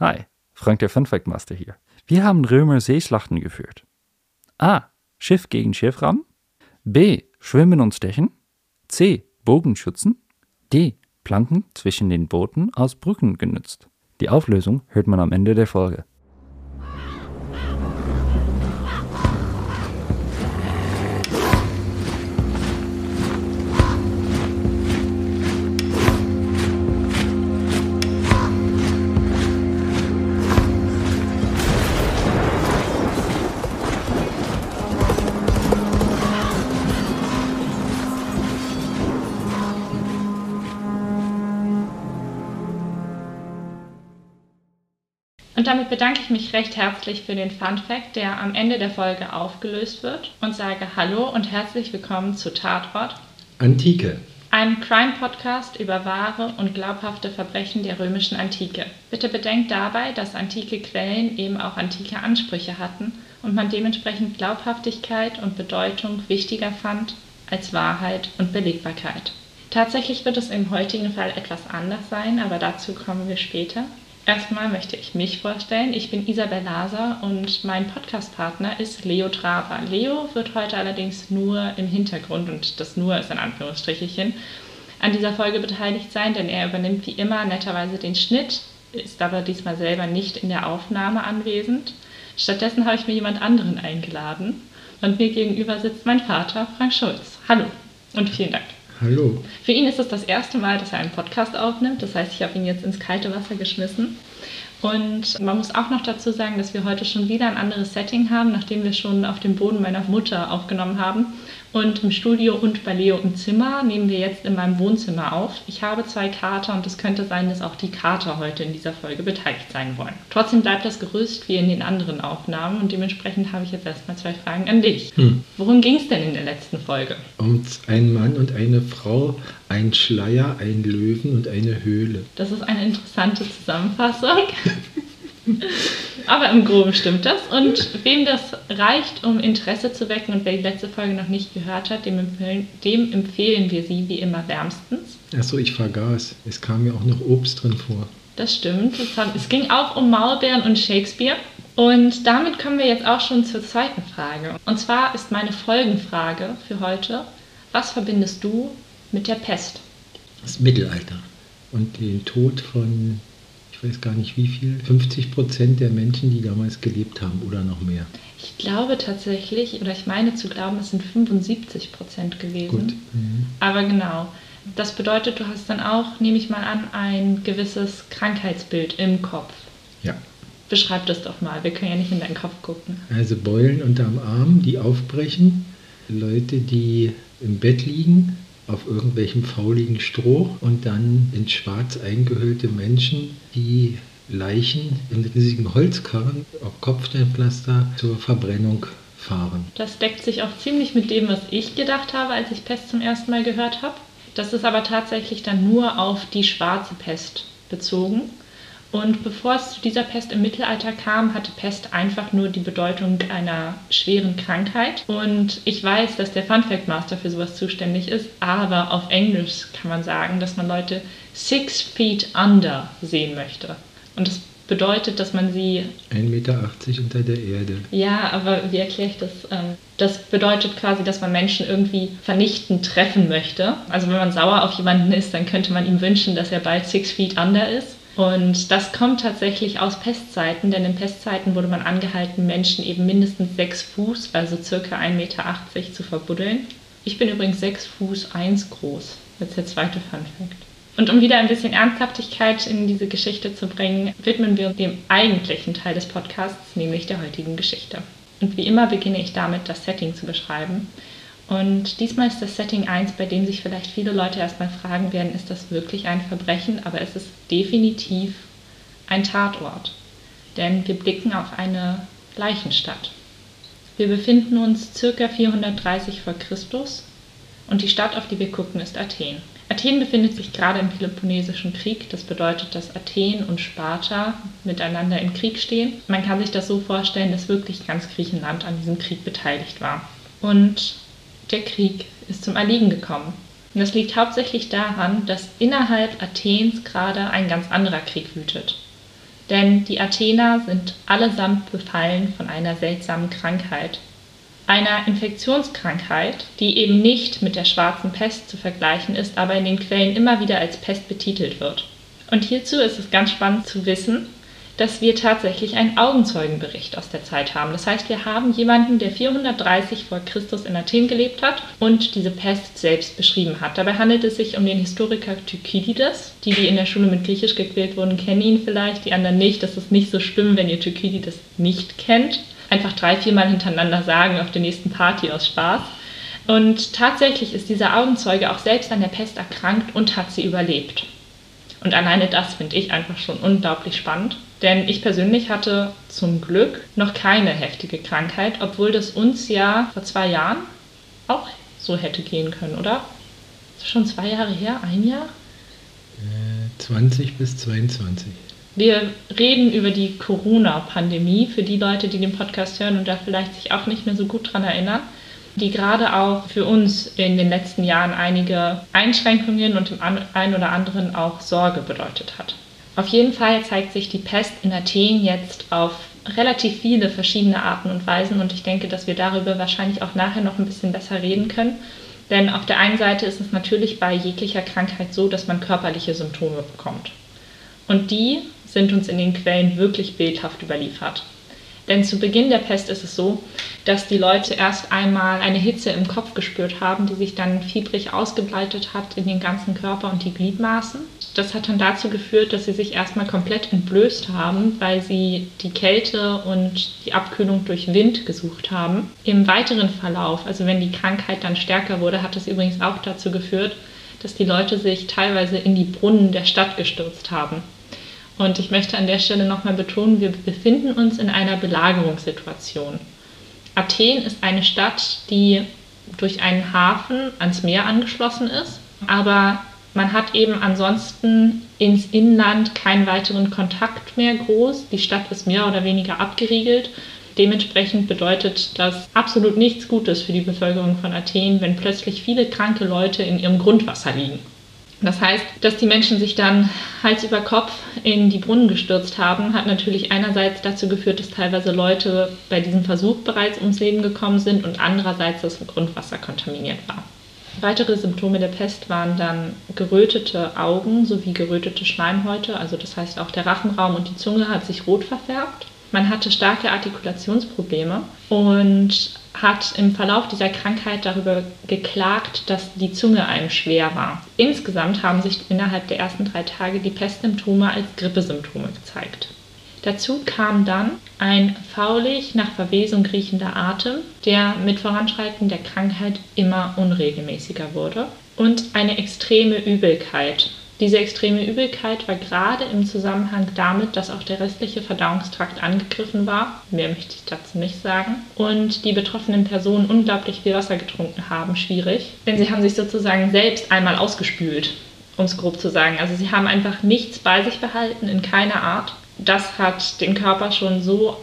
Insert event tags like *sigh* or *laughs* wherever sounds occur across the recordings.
Hi, Frank der Funfact Master hier. Wir haben Römer Seeschlachten geführt. A. Schiff gegen Schiff rammen. B. Schwimmen und stechen. C. Bogenschützen. D. Planken zwischen den Booten aus Brücken genützt. Die Auflösung hört man am Ende der Folge. Damit bedanke ich mich recht herzlich für den Fun Fact, der am Ende der Folge aufgelöst wird und sage Hallo und herzlich willkommen zu Tatort, Antike. einem Crime-Podcast über wahre und glaubhafte Verbrechen der römischen Antike. Bitte bedenkt dabei, dass antike Quellen eben auch antike Ansprüche hatten und man dementsprechend Glaubhaftigkeit und Bedeutung wichtiger fand als Wahrheit und Belegbarkeit. Tatsächlich wird es im heutigen Fall etwas anders sein, aber dazu kommen wir später. Erstmal möchte ich mich vorstellen. Ich bin Isabel Laser und mein Podcastpartner ist Leo Traber. Leo wird heute allerdings nur im Hintergrund, und das nur ist ein Anführungsstrichelchen, an dieser Folge beteiligt sein, denn er übernimmt wie immer netterweise den Schnitt, ist aber diesmal selber nicht in der Aufnahme anwesend. Stattdessen habe ich mir jemand anderen eingeladen und mir gegenüber sitzt mein Vater, Frank Schulz. Hallo und vielen Dank. Hallo. Für ihn ist es das erste Mal, dass er einen Podcast aufnimmt. Das heißt, ich habe ihn jetzt ins kalte Wasser geschmissen. Und man muss auch noch dazu sagen, dass wir heute schon wieder ein anderes Setting haben, nachdem wir schon auf dem Boden meiner Mutter aufgenommen haben. Und im Studio und bei Leo im Zimmer nehmen wir jetzt in meinem Wohnzimmer auf. Ich habe zwei Kater und es könnte sein, dass auch die Kater heute in dieser Folge beteiligt sein wollen. Trotzdem bleibt das Gerüst wie in den anderen Aufnahmen und dementsprechend habe ich jetzt erstmal zwei Fragen an dich. Hm. Worum ging es denn in der letzten Folge? Und ein Mann und eine Frau, ein Schleier, ein Löwen und eine Höhle. Das ist eine interessante Zusammenfassung. *laughs* Aber im Groben stimmt das. Und wem das reicht, um Interesse zu wecken und wer die letzte Folge noch nicht gehört hat, dem empfehlen, dem empfehlen wir sie wie immer wärmstens. Achso, ich vergaß. Es kam mir auch noch Obst drin vor. Das stimmt. Es ging auch um Maulbeeren und Shakespeare. Und damit kommen wir jetzt auch schon zur zweiten Frage. Und zwar ist meine Folgenfrage für heute: Was verbindest du mit der Pest? Das Mittelalter. Und den Tod von, ich weiß gar nicht wie viel, 50 Prozent der Menschen, die damals gelebt haben oder noch mehr. Ich glaube tatsächlich, oder ich meine zu glauben, es sind 75 Prozent gewesen. Gut. Mhm. Aber genau. Das bedeutet, du hast dann auch, nehme ich mal an, ein gewisses Krankheitsbild im Kopf. Ja. Beschreib das doch mal. Wir können ja nicht in deinen Kopf gucken. Also Beulen unterm Arm, die aufbrechen. Leute, die im Bett liegen, auf irgendwelchem fauligen Stroh und dann in schwarz eingehüllte Menschen, die Leichen in riesigen Holzkarren auf Kopfsteinpflaster zur Verbrennung fahren. Das deckt sich auch ziemlich mit dem, was ich gedacht habe, als ich Pest zum ersten Mal gehört habe. Das ist aber tatsächlich dann nur auf die schwarze Pest bezogen. Und bevor es zu dieser Pest im Mittelalter kam, hatte Pest einfach nur die Bedeutung einer schweren Krankheit. Und ich weiß, dass der Fun Fact Master für sowas zuständig ist, aber auf Englisch kann man sagen, dass man Leute six feet under sehen möchte. Und das bedeutet, dass man sie 1,80 Meter unter der Erde. ja, aber wie erkläre ich das? Ähm, Das bedeutet quasi, dass man Menschen irgendwie vernichtend treffen möchte. Also wenn man sauer auf jemanden ist, dann könnte man ihm wünschen, dass er bald six feet under ist. Und das kommt tatsächlich aus Pestzeiten, denn in Pestzeiten wurde man angehalten, Menschen eben mindestens sechs Fuß, also circa 1,80 Meter zu verbuddeln. Ich bin übrigens sechs Fuß eins groß. Das ist der zweite Fun Fact. Und um wieder ein bisschen Ernsthaftigkeit in diese Geschichte zu bringen, widmen wir uns dem eigentlichen Teil des Podcasts, nämlich der heutigen Geschichte. Und wie immer beginne ich damit, das Setting zu beschreiben. Und diesmal ist das Setting eins, bei dem sich vielleicht viele Leute erstmal fragen werden, ist das wirklich ein Verbrechen? Aber es ist definitiv ein Tatort. Denn wir blicken auf eine Leichenstadt. Wir befinden uns circa 430 vor Christus und die Stadt, auf die wir gucken, ist Athen. Athen befindet sich gerade im Peloponnesischen Krieg. Das bedeutet, dass Athen und Sparta miteinander im Krieg stehen. Man kann sich das so vorstellen, dass wirklich ganz Griechenland an diesem Krieg beteiligt war. Und der Krieg ist zum Erliegen gekommen. Und das liegt hauptsächlich daran, dass innerhalb Athens gerade ein ganz anderer Krieg wütet. Denn die Athener sind allesamt befallen von einer seltsamen Krankheit. Einer Infektionskrankheit, die eben nicht mit der schwarzen Pest zu vergleichen ist, aber in den Quellen immer wieder als Pest betitelt wird. Und hierzu ist es ganz spannend zu wissen, dass wir tatsächlich einen Augenzeugenbericht aus der Zeit haben. Das heißt, wir haben jemanden, der 430 vor Christus in Athen gelebt hat und diese Pest selbst beschrieben hat. Dabei handelt es sich um den Historiker Thukydides. Die, die in der Schule mit Griechisch gequält wurden, kennen ihn vielleicht, die anderen nicht. Das ist nicht so schlimm, wenn ihr Thukydides nicht kennt. Einfach drei, viermal hintereinander sagen auf der nächsten Party aus Spaß. Und tatsächlich ist dieser Augenzeuge auch selbst an der Pest erkrankt und hat sie überlebt. Und alleine das finde ich einfach schon unglaublich spannend. Denn ich persönlich hatte zum Glück noch keine heftige Krankheit, obwohl das uns ja vor zwei Jahren auch so hätte gehen können, oder? Das ist schon zwei Jahre her, ein Jahr? 20 bis 22. Wir reden über die Corona-Pandemie für die Leute, die den Podcast hören und da vielleicht sich auch nicht mehr so gut dran erinnern, die gerade auch für uns in den letzten Jahren einige Einschränkungen und im einen oder anderen auch Sorge bedeutet hat. Auf jeden Fall zeigt sich die Pest in Athen jetzt auf relativ viele verschiedene Arten und Weisen und ich denke, dass wir darüber wahrscheinlich auch nachher noch ein bisschen besser reden können. Denn auf der einen Seite ist es natürlich bei jeglicher Krankheit so, dass man körperliche Symptome bekommt. Und die sind uns in den Quellen wirklich bildhaft überliefert. Denn zu Beginn der Pest ist es so, dass die Leute erst einmal eine Hitze im Kopf gespürt haben, die sich dann fiebrig ausgebreitet hat in den ganzen Körper und die Gliedmaßen. Das hat dann dazu geführt, dass sie sich erstmal komplett entblößt haben, weil sie die Kälte und die Abkühlung durch Wind gesucht haben. Im weiteren Verlauf, also wenn die Krankheit dann stärker wurde, hat es übrigens auch dazu geführt, dass die Leute sich teilweise in die Brunnen der Stadt gestürzt haben. Und ich möchte an der Stelle nochmal betonen, wir befinden uns in einer Belagerungssituation. Athen ist eine Stadt, die durch einen Hafen ans Meer angeschlossen ist, aber man hat eben ansonsten ins Inland keinen weiteren Kontakt mehr groß. Die Stadt ist mehr oder weniger abgeriegelt. Dementsprechend bedeutet das absolut nichts Gutes für die Bevölkerung von Athen, wenn plötzlich viele kranke Leute in ihrem Grundwasser liegen. Das heißt, dass die Menschen sich dann Hals über Kopf in die Brunnen gestürzt haben, hat natürlich einerseits dazu geführt, dass teilweise Leute bei diesem Versuch bereits ums Leben gekommen sind und andererseits das Grundwasser kontaminiert war. Weitere Symptome der Pest waren dann gerötete Augen sowie gerötete Schleimhäute, also das heißt auch der Rachenraum und die Zunge hat sich rot verfärbt. Man hatte starke Artikulationsprobleme und hat im Verlauf dieser Krankheit darüber geklagt, dass die Zunge einem schwer war. Insgesamt haben sich innerhalb der ersten drei Tage die Pestsymptome als Grippesymptome gezeigt. Dazu kam dann ein faulig nach Verwesung riechender Atem, der mit Voranschreiten der Krankheit immer unregelmäßiger wurde, und eine extreme Übelkeit, diese extreme Übelkeit war gerade im Zusammenhang damit, dass auch der restliche Verdauungstrakt angegriffen war. Mehr möchte ich dazu nicht sagen. Und die betroffenen Personen unglaublich viel Wasser getrunken haben, schwierig. Denn sie haben sich sozusagen selbst einmal ausgespült, um es grob zu sagen. Also sie haben einfach nichts bei sich behalten, in keiner Art. Das hat den Körper schon so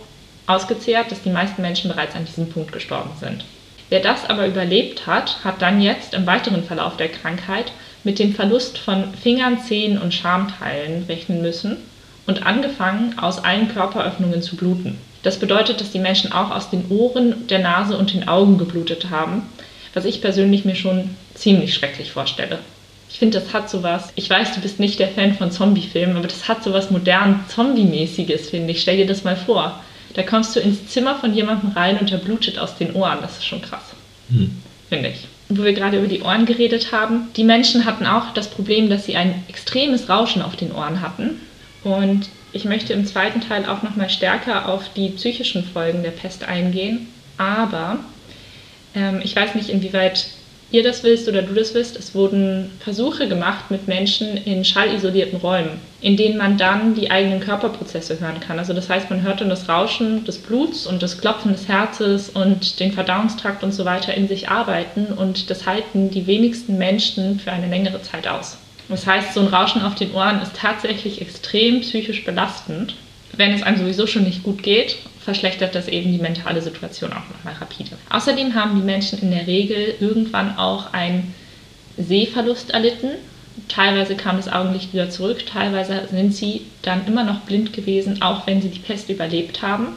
ausgezehrt, dass die meisten Menschen bereits an diesem Punkt gestorben sind. Wer das aber überlebt hat, hat dann jetzt im weiteren Verlauf der Krankheit mit dem Verlust von Fingern, Zehen und Schamteilen rechnen müssen und angefangen, aus allen Körperöffnungen zu bluten. Das bedeutet, dass die Menschen auch aus den Ohren, der Nase und den Augen geblutet haben, was ich persönlich mir schon ziemlich schrecklich vorstelle. Ich finde, das hat sowas. Ich weiß, du bist nicht der Fan von Zombie-Filmen, aber das hat sowas modern Zombie-mäßiges, finde ich. Stell dir das mal vor. Da kommst du ins Zimmer von jemandem rein und der blutet aus den Ohren. Das ist schon krass. Hm. Finde ich wo wir gerade über die Ohren geredet haben, die Menschen hatten auch das Problem, dass sie ein extremes Rauschen auf den Ohren hatten. Und ich möchte im zweiten Teil auch nochmal stärker auf die psychischen Folgen der Pest eingehen. Aber ähm, ich weiß nicht, inwieweit ihr das wisst oder du das wisst, es wurden Versuche gemacht mit Menschen in schallisolierten Räumen, in denen man dann die eigenen Körperprozesse hören kann. Also das heißt, man hört dann das Rauschen des Bluts und das Klopfen des Herzens und den Verdauungstrakt und so weiter in sich arbeiten und das halten die wenigsten Menschen für eine längere Zeit aus. Das heißt, so ein Rauschen auf den Ohren ist tatsächlich extrem psychisch belastend, wenn es einem sowieso schon nicht gut geht verschlechtert das eben die mentale Situation auch nochmal rapide. Außerdem haben die Menschen in der Regel irgendwann auch einen Sehverlust erlitten, Teilweise kam das Augenlicht wieder zurück, teilweise sind sie dann immer noch blind gewesen, auch wenn sie die Pest überlebt haben.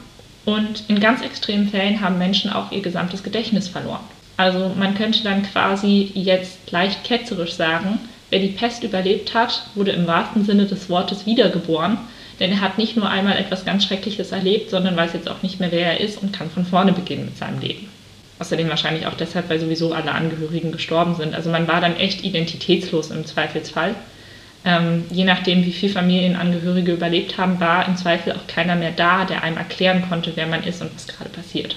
Und in ganz extremen Fällen haben Menschen auch ihr gesamtes Gedächtnis verloren. Also man könnte dann quasi jetzt leicht ketzerisch sagen, wer die Pest überlebt hat, wurde im wahrsten Sinne des Wortes wiedergeboren, denn er hat nicht nur einmal etwas ganz Schreckliches erlebt, sondern weiß jetzt auch nicht mehr, wer er ist und kann von vorne beginnen mit seinem Leben. Außerdem wahrscheinlich auch deshalb, weil sowieso alle Angehörigen gestorben sind. Also man war dann echt identitätslos im Zweifelsfall. Ähm, je nachdem, wie viele Familienangehörige überlebt haben, war im Zweifel auch keiner mehr da, der einem erklären konnte, wer man ist und was gerade passiert.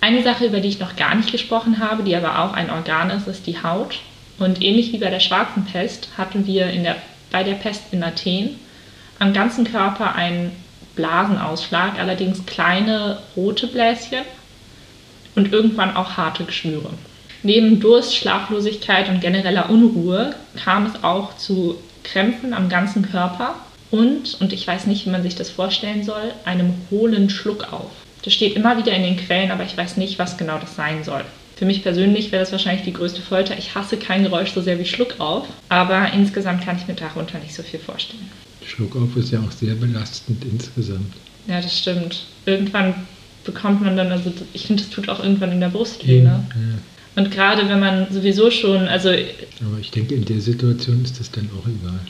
Eine Sache, über die ich noch gar nicht gesprochen habe, die aber auch ein Organ ist, ist die Haut. Und ähnlich wie bei der schwarzen Pest hatten wir der, bei der Pest in Athen am ganzen Körper einen Blasenausschlag, allerdings kleine rote Bläschen und irgendwann auch harte Geschwüre. Neben Durst, Schlaflosigkeit und genereller Unruhe kam es auch zu Krämpfen am ganzen Körper und, und ich weiß nicht, wie man sich das vorstellen soll, einem hohlen Schluck auf. Das steht immer wieder in den Quellen, aber ich weiß nicht, was genau das sein soll. Für mich persönlich wäre das wahrscheinlich die größte Folter. Ich hasse kein Geräusch so sehr wie Schluck auf, aber insgesamt kann ich mir darunter nicht so viel vorstellen. Schluck auf ist ja auch sehr belastend insgesamt. Ja, das stimmt. Irgendwann bekommt man dann, also ich finde, das tut auch irgendwann in der Brust weh. Ne? Ja. Und gerade wenn man sowieso schon, also. Aber ich denke, in der Situation ist das dann auch egal.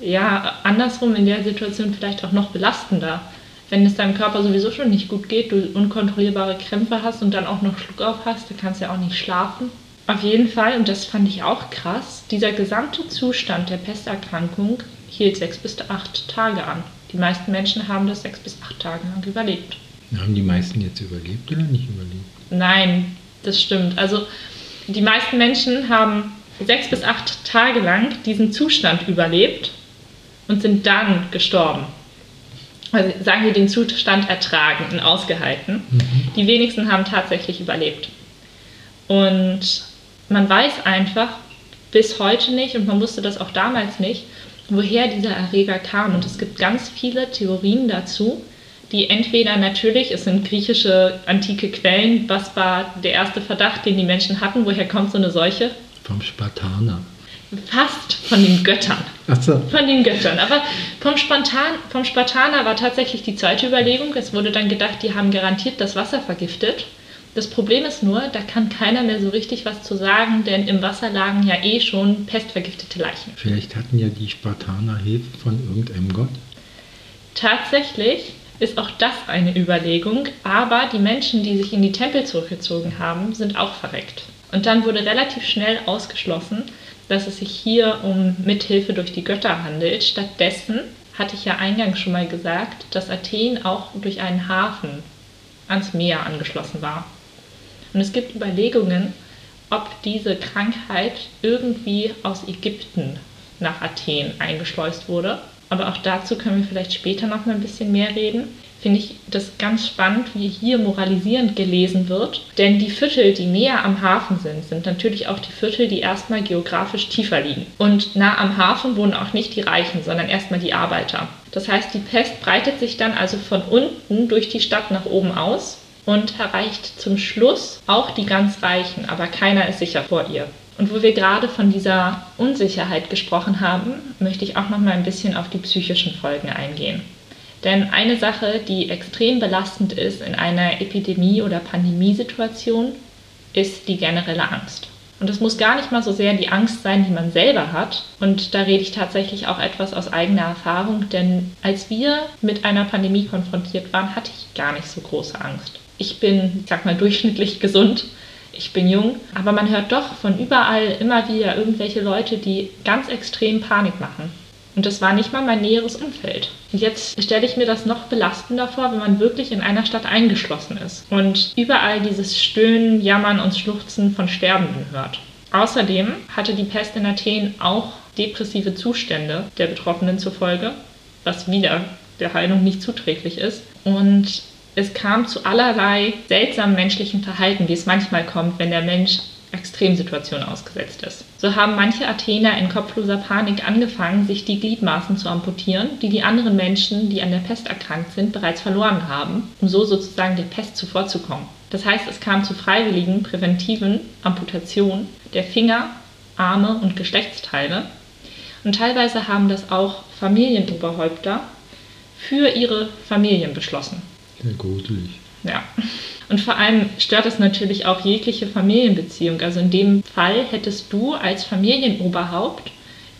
Ja, andersrum in der Situation vielleicht auch noch belastender. Wenn es deinem Körper sowieso schon nicht gut geht, du unkontrollierbare Krämpfe hast und dann auch noch Schluck auf hast, dann kannst du ja auch nicht schlafen. Auf jeden Fall, und das fand ich auch krass, dieser gesamte Zustand der Pesterkrankung hielt sechs bis acht Tage an. Die meisten Menschen haben das sechs bis acht Tage lang überlebt. Haben die meisten jetzt überlebt oder nicht überlebt? Nein, das stimmt. Also die meisten Menschen haben sechs bis acht Tage lang diesen Zustand überlebt und sind dann gestorben. Also sagen wir den Zustand ertragen und ausgehalten. Mhm. Die wenigsten haben tatsächlich überlebt. Und man weiß einfach bis heute nicht, und man wusste das auch damals nicht, woher dieser Erreger kam. Und es gibt ganz viele Theorien dazu, die entweder natürlich, es sind griechische antike Quellen, was war der erste Verdacht, den die Menschen hatten, woher kommt so eine Seuche? Vom Spartaner. Fast von den Göttern. Ach so. Von den Göttern. Aber vom, Spartan, vom Spartaner war tatsächlich die zweite Überlegung. Es wurde dann gedacht, die haben garantiert das Wasser vergiftet. Das Problem ist nur, da kann keiner mehr so richtig was zu sagen, denn im Wasser lagen ja eh schon pestvergiftete Leichen. Vielleicht hatten ja die Spartaner Hilfe von irgendeinem Gott. Tatsächlich ist auch das eine Überlegung, aber die Menschen, die sich in die Tempel zurückgezogen haben, sind auch verreckt. Und dann wurde relativ schnell ausgeschlossen, dass es sich hier um Mithilfe durch die Götter handelt. Stattdessen hatte ich ja eingangs schon mal gesagt, dass Athen auch durch einen Hafen ans Meer angeschlossen war. Und es gibt Überlegungen, ob diese Krankheit irgendwie aus Ägypten nach Athen eingeschleust wurde aber auch dazu können wir vielleicht später noch mal ein bisschen mehr reden. Finde ich das ganz spannend, wie hier moralisierend gelesen wird. Denn die Viertel, die näher am Hafen sind, sind natürlich auch die Viertel, die erstmal geografisch tiefer liegen. Und nah am Hafen wohnen auch nicht die Reichen, sondern erstmal die Arbeiter. Das heißt, die Pest breitet sich dann also von unten durch die Stadt nach oben aus und erreicht zum Schluss auch die ganz Reichen, aber keiner ist sicher vor ihr. Und wo wir gerade von dieser Unsicherheit gesprochen haben, möchte ich auch noch mal ein bisschen auf die psychischen Folgen eingehen. Denn eine Sache, die extrem belastend ist in einer Epidemie- oder Pandemiesituation, ist die generelle Angst. Und es muss gar nicht mal so sehr die Angst sein, die man selber hat. Und da rede ich tatsächlich auch etwas aus eigener Erfahrung, denn als wir mit einer Pandemie konfrontiert waren, hatte ich gar nicht so große Angst. Ich bin, ich sag mal, durchschnittlich gesund ich bin jung, aber man hört doch von überall immer wieder irgendwelche Leute, die ganz extrem Panik machen. Und das war nicht mal mein näheres Umfeld. Und jetzt stelle ich mir das noch belastender vor, wenn man wirklich in einer Stadt eingeschlossen ist und überall dieses Stöhnen, Jammern und Schluchzen von Sterbenden hört. Außerdem hatte die Pest in Athen auch depressive Zustände der Betroffenen zur Folge, was wieder der Heilung nicht zuträglich ist. Und es kam zu allerlei seltsamen menschlichen Verhalten, wie es manchmal kommt, wenn der Mensch Extremsituationen ausgesetzt ist. So haben manche Athener in kopfloser Panik angefangen, sich die Gliedmaßen zu amputieren, die die anderen Menschen, die an der Pest erkrankt sind, bereits verloren haben, um so sozusagen der Pest zuvorzukommen. Das heißt, es kam zu freiwilligen präventiven Amputationen der Finger, Arme und Geschlechtsteile. Und teilweise haben das auch Familienoberhäupter für ihre Familien beschlossen. Sehr gruselig. Ja. Und vor allem stört es natürlich auch jegliche Familienbeziehung. Also in dem Fall hättest du als Familienoberhaupt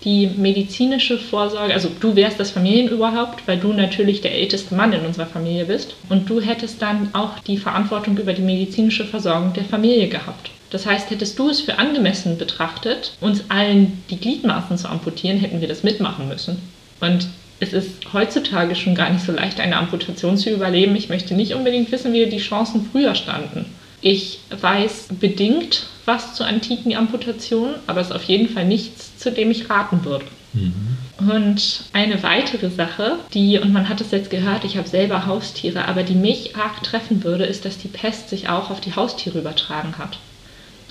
die medizinische Vorsorge, also du wärst das Familienoberhaupt, weil du natürlich der älteste Mann in unserer Familie bist. Und du hättest dann auch die Verantwortung über die medizinische Versorgung der Familie gehabt. Das heißt, hättest du es für angemessen betrachtet, uns allen die Gliedmaßen zu amputieren, hätten wir das mitmachen müssen. Und es ist heutzutage schon gar nicht so leicht, eine Amputation zu überleben. Ich möchte nicht unbedingt wissen, wie die Chancen früher standen. Ich weiß bedingt was zu antiken Amputationen, aber es ist auf jeden Fall nichts, zu dem ich raten würde. Mhm. Und eine weitere Sache, die, und man hat es jetzt gehört, ich habe selber Haustiere, aber die mich arg treffen würde, ist, dass die Pest sich auch auf die Haustiere übertragen hat.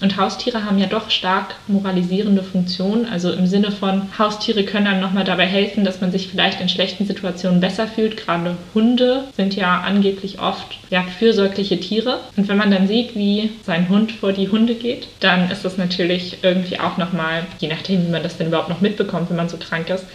Und Haustiere haben ja doch stark moralisierende Funktionen, also im Sinne von Haustiere können einem nochmal dabei helfen, dass man sich vielleicht in schlechten Situationen besser fühlt. Gerade Hunde sind ja angeblich oft ja, fürsorgliche Tiere. Und wenn man dann sieht, wie sein Hund vor die Hunde geht, dann ist das natürlich irgendwie auch nochmal, je nachdem, wie man das denn überhaupt noch mitbekommt, wenn man so krank ist,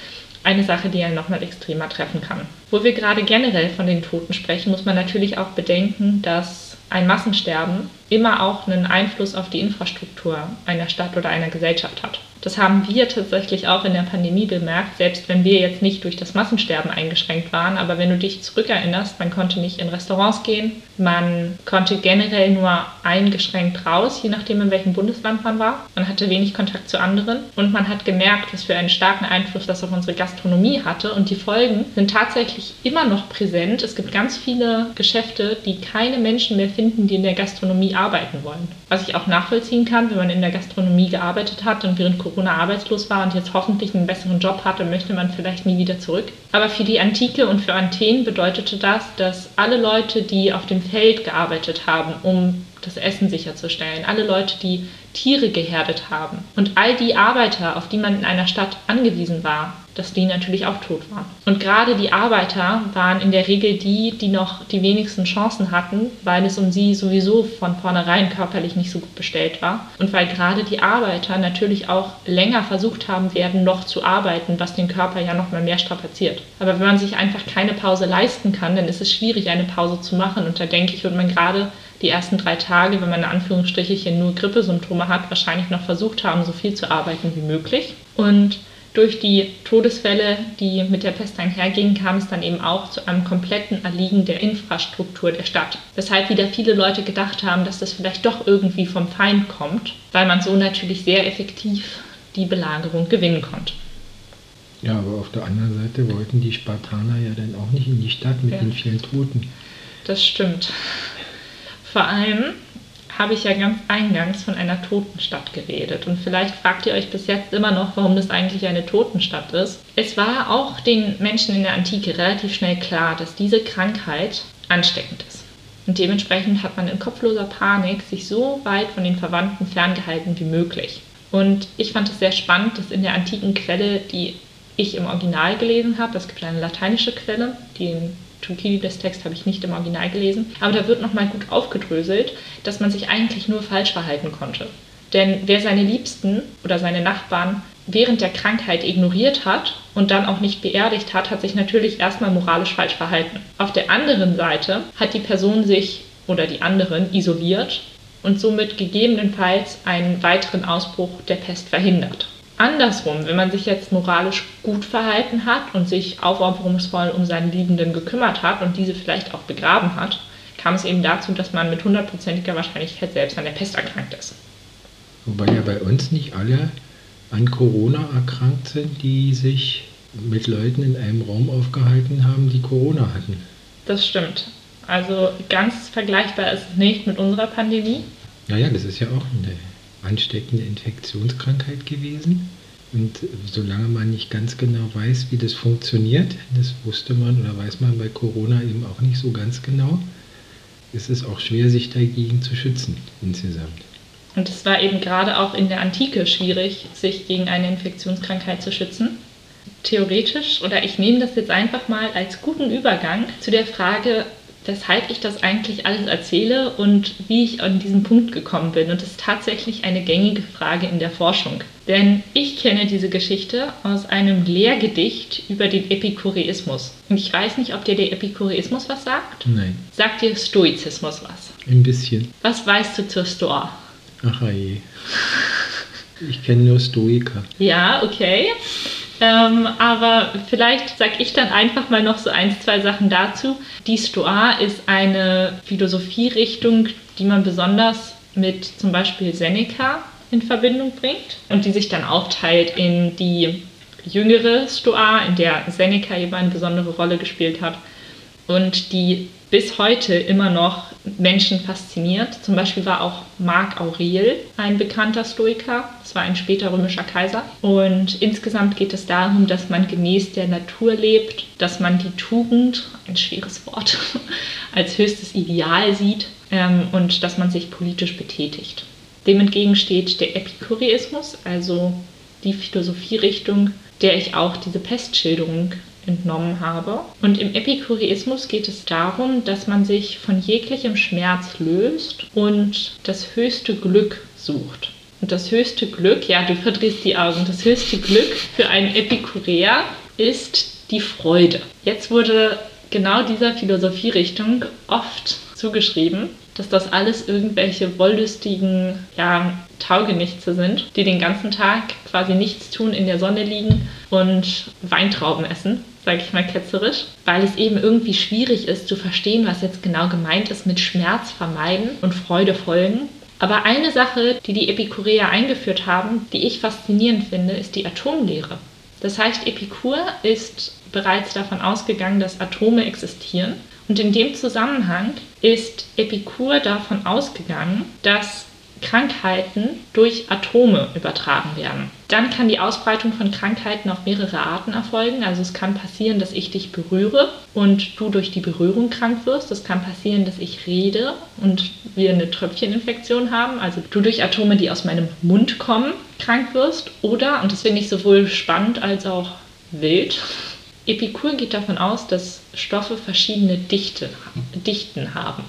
eine Sache, die einen nochmal extremer treffen kann. Wo wir gerade generell von den Toten sprechen, muss man natürlich auch bedenken, dass ein Massensterben immer auch einen Einfluss auf die Infrastruktur einer Stadt oder einer Gesellschaft hat. Das haben wir tatsächlich auch in der Pandemie bemerkt, selbst wenn wir jetzt nicht durch das Massensterben eingeschränkt waren. Aber wenn du dich zurückerinnerst, man konnte nicht in Restaurants gehen, man konnte generell nur eingeschränkt raus, je nachdem in welchem Bundesland man war. Man hatte wenig Kontakt zu anderen und man hat gemerkt, was für einen starken Einfluss das auf unsere Gastronomie hatte. Und die Folgen sind tatsächlich immer noch präsent. Es gibt ganz viele Geschäfte, die keine Menschen mehr finden, die in der Gastronomie arbeiten wollen. Was ich auch nachvollziehen kann, wenn man in der Gastronomie gearbeitet hat und während Corona arbeitslos war und jetzt hoffentlich einen besseren Job hatte, möchte man vielleicht nie wieder zurück. Aber für die Antike und für Athen bedeutete das, dass alle Leute, die auf dem Feld gearbeitet haben, um das Essen sicherzustellen, alle Leute, die Tiere gehärtet haben und all die Arbeiter, auf die man in einer Stadt angewiesen war, dass die natürlich auch tot waren. Und gerade die Arbeiter waren in der Regel die, die noch die wenigsten Chancen hatten, weil es um sie sowieso von vornherein körperlich nicht so gut bestellt war. Und weil gerade die Arbeiter natürlich auch länger versucht haben werden, noch zu arbeiten, was den Körper ja noch mal mehr strapaziert. Aber wenn man sich einfach keine Pause leisten kann, dann ist es schwierig, eine Pause zu machen. Und da denke ich, wird man gerade die ersten drei Tage, wenn man in Anführungsstrichen nur Grippesymptome hat, wahrscheinlich noch versucht haben, so viel zu arbeiten wie möglich. Und durch die Todesfälle, die mit der Pest einhergingen, kam es dann eben auch zu einem kompletten Erliegen der Infrastruktur der Stadt. Weshalb wieder viele Leute gedacht haben, dass das vielleicht doch irgendwie vom Feind kommt, weil man so natürlich sehr effektiv die Belagerung gewinnen konnte. Ja, aber auf der anderen Seite wollten die Spartaner ja dann auch nicht in die Stadt mit ja. den vielen Toten. Das stimmt. Vor allem habe ich ja ganz eingangs von einer Totenstadt geredet. Und vielleicht fragt ihr euch bis jetzt immer noch, warum das eigentlich eine Totenstadt ist. Es war auch den Menschen in der Antike relativ schnell klar, dass diese Krankheit ansteckend ist. Und dementsprechend hat man in kopfloser Panik sich so weit von den Verwandten ferngehalten wie möglich. Und ich fand es sehr spannend, dass in der antiken Quelle, die ich im Original gelesen habe, es gibt eine lateinische Quelle, die in Thukydides-Text habe ich nicht im Original gelesen, aber da wird nochmal gut aufgedröselt, dass man sich eigentlich nur falsch verhalten konnte. Denn wer seine Liebsten oder seine Nachbarn während der Krankheit ignoriert hat und dann auch nicht beerdigt hat, hat sich natürlich erstmal moralisch falsch verhalten. Auf der anderen Seite hat die Person sich oder die anderen isoliert und somit gegebenenfalls einen weiteren Ausbruch der Pest verhindert. Andersrum, wenn man sich jetzt moralisch gut verhalten hat und sich aufopferungsvoll um seinen Liebenden gekümmert hat und diese vielleicht auch begraben hat, kam es eben dazu, dass man mit hundertprozentiger Wahrscheinlichkeit selbst an der Pest erkrankt ist. Wobei ja bei uns nicht alle an Corona erkrankt sind, die sich mit Leuten in einem Raum aufgehalten haben, die Corona hatten. Das stimmt. Also ganz vergleichbar ist es nicht mit unserer Pandemie. Naja, das ist ja auch eine ansteckende Infektionskrankheit gewesen. Und solange man nicht ganz genau weiß, wie das funktioniert, das wusste man oder weiß man bei Corona eben auch nicht so ganz genau, ist es auch schwer, sich dagegen zu schützen insgesamt. Und es war eben gerade auch in der Antike schwierig, sich gegen eine Infektionskrankheit zu schützen. Theoretisch, oder ich nehme das jetzt einfach mal als guten Übergang zu der Frage, weshalb ich das eigentlich alles erzähle und wie ich an diesen Punkt gekommen bin. Und das ist tatsächlich eine gängige Frage in der Forschung. Denn ich kenne diese Geschichte aus einem Lehrgedicht über den Epikureismus. Und ich weiß nicht, ob dir der Epikureismus was sagt. Nein, Sagt dir Stoizismus was? ein bisschen. Was weißt du zur Stoa? Ach je. Ich kenne nur Stoiker. Ja, okay. Ähm, aber vielleicht sage ich dann einfach mal noch so ein, zwei Sachen dazu. Die Stoa ist eine Philosophierichtung, die man besonders mit zum Beispiel Seneca in Verbindung bringt und die sich dann aufteilt in die jüngere Stoa, in der Seneca eben eine besondere Rolle gespielt hat und die bis heute immer noch Menschen fasziniert. Zum Beispiel war auch Marc Aurel ein bekannter Stoiker. Das war ein später römischer Kaiser. Und insgesamt geht es darum, dass man gemäß der Natur lebt, dass man die Tugend, ein schweres Wort, *laughs* als höchstes Ideal sieht ähm, und dass man sich politisch betätigt. Dem entgegen steht der Epikureismus, also die Philosophierichtung, der ich auch diese Pestschilderung entnommen habe. Und im Epikureismus geht es darum, dass man sich von jeglichem Schmerz löst und das höchste Glück sucht. Und das höchste Glück, ja, du verdrehst die Augen, das höchste Glück für einen Epikureer ist die Freude. Jetzt wurde genau dieser Philosophierichtung oft zugeschrieben, dass das alles irgendwelche wollüstigen ja, Taugenichtse sind, die den ganzen Tag quasi nichts tun, in der Sonne liegen und Weintrauben essen, sage ich mal ketzerisch, weil es eben irgendwie schwierig ist zu verstehen, was jetzt genau gemeint ist mit Schmerz vermeiden und Freude folgen. Aber eine Sache, die die Epikureer eingeführt haben, die ich faszinierend finde, ist die Atomlehre. Das heißt, Epikur ist bereits davon ausgegangen, dass Atome existieren. Und in dem Zusammenhang ist Epikur davon ausgegangen, dass Krankheiten durch Atome übertragen werden. Dann kann die Ausbreitung von Krankheiten auf mehrere Arten erfolgen. Also es kann passieren, dass ich dich berühre und du durch die Berührung krank wirst. Es kann passieren, dass ich rede und wir eine Tröpfcheninfektion haben. Also du durch Atome, die aus meinem Mund kommen, krank wirst. Oder, und das finde ich sowohl spannend als auch wild, Epikur geht davon aus, dass Stoffe verschiedene Dichte, Dichten haben.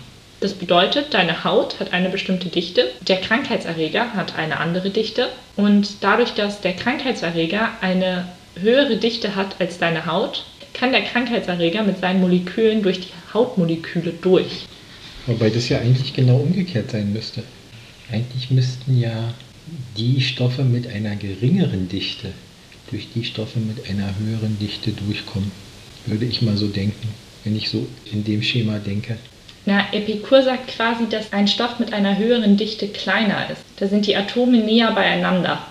Das bedeutet, deine Haut hat eine bestimmte Dichte, der Krankheitserreger hat eine andere Dichte und dadurch, dass der Krankheitserreger eine höhere Dichte hat als deine Haut, kann der Krankheitserreger mit seinen Molekülen durch die Hautmoleküle durch. Wobei das ja eigentlich genau umgekehrt sein müsste. Eigentlich müssten ja die Stoffe mit einer geringeren Dichte durch die Stoffe mit einer höheren Dichte durchkommen. Würde ich mal so denken, wenn ich so in dem Schema denke. Na, Epikur sagt quasi, dass ein Stoff mit einer höheren Dichte kleiner ist. Da sind die Atome näher beieinander.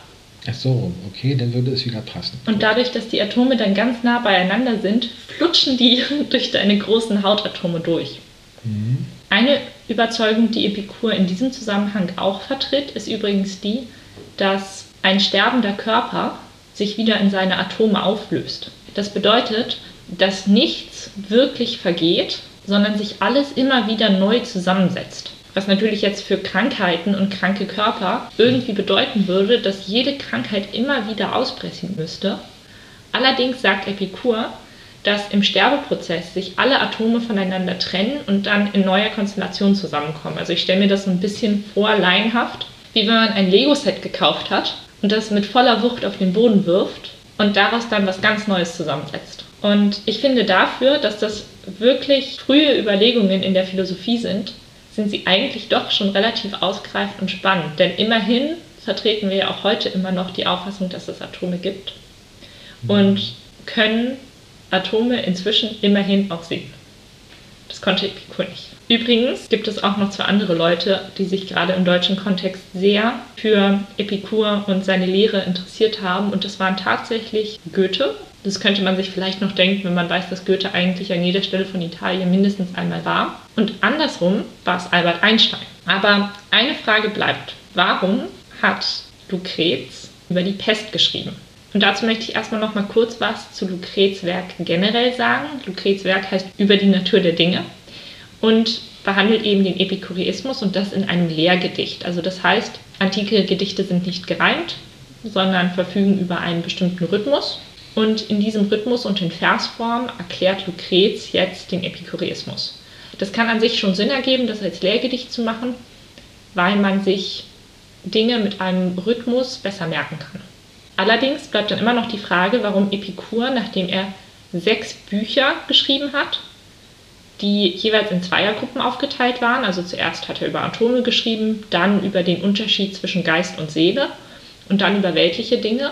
Ach so, okay, dann würde es wieder passen. Und dadurch, dass die Atome dann ganz nah beieinander sind, flutschen die *laughs* durch deine großen Hautatome durch. Mhm. Eine Überzeugung, die Epikur in diesem Zusammenhang auch vertritt, ist übrigens die, dass ein sterbender Körper sich wieder in seine Atome auflöst. Das bedeutet, dass nichts wirklich vergeht, sondern sich alles immer wieder neu zusammensetzt. Was natürlich jetzt für Krankheiten und kranke Körper irgendwie bedeuten würde, dass jede Krankheit immer wieder ausbrechen müsste. Allerdings sagt Epikur, dass im Sterbeprozess sich alle Atome voneinander trennen und dann in neuer Konstellation zusammenkommen. Also ich stelle mir das so ein bisschen vor, laienhaft, wie wenn man ein Lego-Set gekauft hat und das mit voller Wucht auf den Boden wirft und daraus dann was ganz Neues zusammensetzt. Und ich finde dafür, dass das wirklich frühe Überlegungen in der Philosophie sind, sind sie eigentlich doch schon relativ ausgereift und spannend. Denn immerhin vertreten wir ja auch heute immer noch die Auffassung, dass es Atome gibt und können Atome inzwischen immerhin auch sehen. Das konnte Epikur nicht. Übrigens gibt es auch noch zwei andere Leute, die sich gerade im deutschen Kontext sehr für Epikur und seine Lehre interessiert haben. Und das waren tatsächlich Goethe. Das könnte man sich vielleicht noch denken, wenn man weiß, dass Goethe eigentlich an jeder Stelle von Italien mindestens einmal war. Und andersrum war es Albert Einstein. Aber eine Frage bleibt. Warum hat Lucrez über die Pest geschrieben? Und dazu möchte ich erstmal noch mal kurz was zu Lucrez Werk generell sagen. Lucrez Werk heißt Über die Natur der Dinge und behandelt eben den Epikureismus und das in einem Lehrgedicht. Also das heißt, antike Gedichte sind nicht gereimt, sondern verfügen über einen bestimmten Rhythmus. Und in diesem Rhythmus und in Versform erklärt Lucrez jetzt den Epikureismus. Das kann an sich schon Sinn ergeben, das als Lehrgedicht zu machen, weil man sich Dinge mit einem Rhythmus besser merken kann. Allerdings bleibt dann immer noch die Frage, warum Epikur, nachdem er sechs Bücher geschrieben hat, die jeweils in Zweiergruppen aufgeteilt waren. Also zuerst hat er über Atome geschrieben, dann über den Unterschied zwischen Geist und Seele und dann über weltliche Dinge.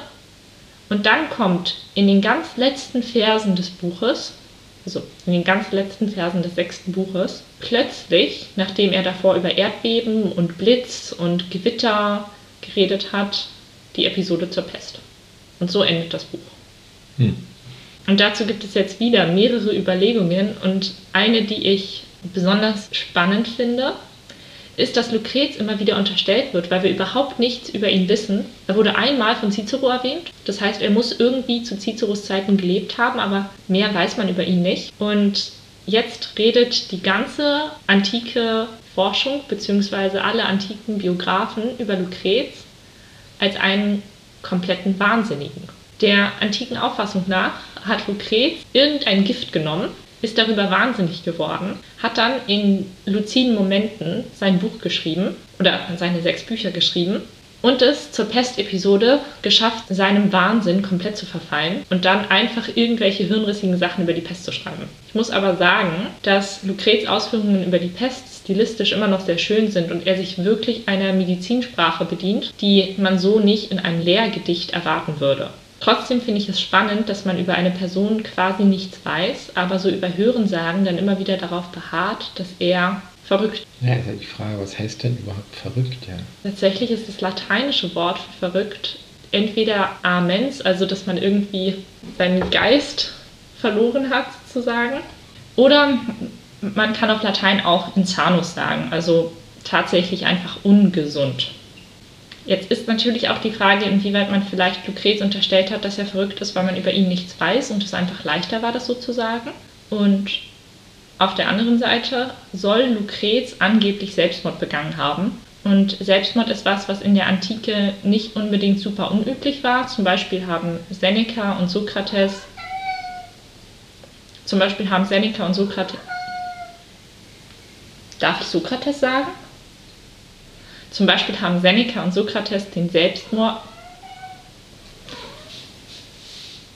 Und dann kommt in den ganz letzten Versen des Buches, also in den ganz letzten Versen des sechsten Buches, plötzlich, nachdem er davor über Erdbeben und Blitz und Gewitter geredet hat, die Episode zur Pest. Und so endet das Buch. Hm. Und dazu gibt es jetzt wieder mehrere Überlegungen und eine, die ich besonders spannend finde, ist, dass Lucrez immer wieder unterstellt wird, weil wir überhaupt nichts über ihn wissen. Er wurde einmal von Cicero erwähnt, das heißt, er muss irgendwie zu Ciceros Zeiten gelebt haben, aber mehr weiß man über ihn nicht. Und jetzt redet die ganze antike Forschung bzw. alle antiken Biografen über Lucrez als einen kompletten Wahnsinnigen. Der antiken Auffassung nach hat Lucrez irgendein Gift genommen, ist darüber wahnsinnig geworden, hat dann in luziden Momenten sein Buch geschrieben oder seine sechs Bücher geschrieben und es zur Pestepisode geschafft, seinem Wahnsinn komplett zu verfallen und dann einfach irgendwelche hirnrissigen Sachen über die Pest zu schreiben. Ich muss aber sagen, dass Lucrez Ausführungen über die Pest stilistisch immer noch sehr schön sind und er sich wirklich einer Medizinsprache bedient, die man so nicht in einem Lehrgedicht erwarten würde. Trotzdem finde ich es spannend, dass man über eine Person quasi nichts weiß, aber so über Hörensagen dann immer wieder darauf beharrt, dass er verrückt. Ja, ist ja die Frage, was heißt denn überhaupt verrückt, ja? Tatsächlich ist das lateinische Wort für verrückt entweder amens, also dass man irgendwie seinen Geist verloren hat, sozusagen, oder man kann auf Latein auch insanus sagen, also tatsächlich einfach ungesund. Jetzt ist natürlich auch die Frage, inwieweit man vielleicht Lucrez unterstellt hat, dass er verrückt ist, weil man über ihn nichts weiß und es einfach leichter war, das so zu sagen. Und auf der anderen Seite soll Lucrez angeblich Selbstmord begangen haben. Und Selbstmord ist was, was in der Antike nicht unbedingt super unüblich war. Zum Beispiel haben Seneca und Sokrates zum Beispiel haben Seneca und Sokrates. Darf ich Sokrates sagen? Zum Beispiel haben Seneca und Sokrates den Selbstmord,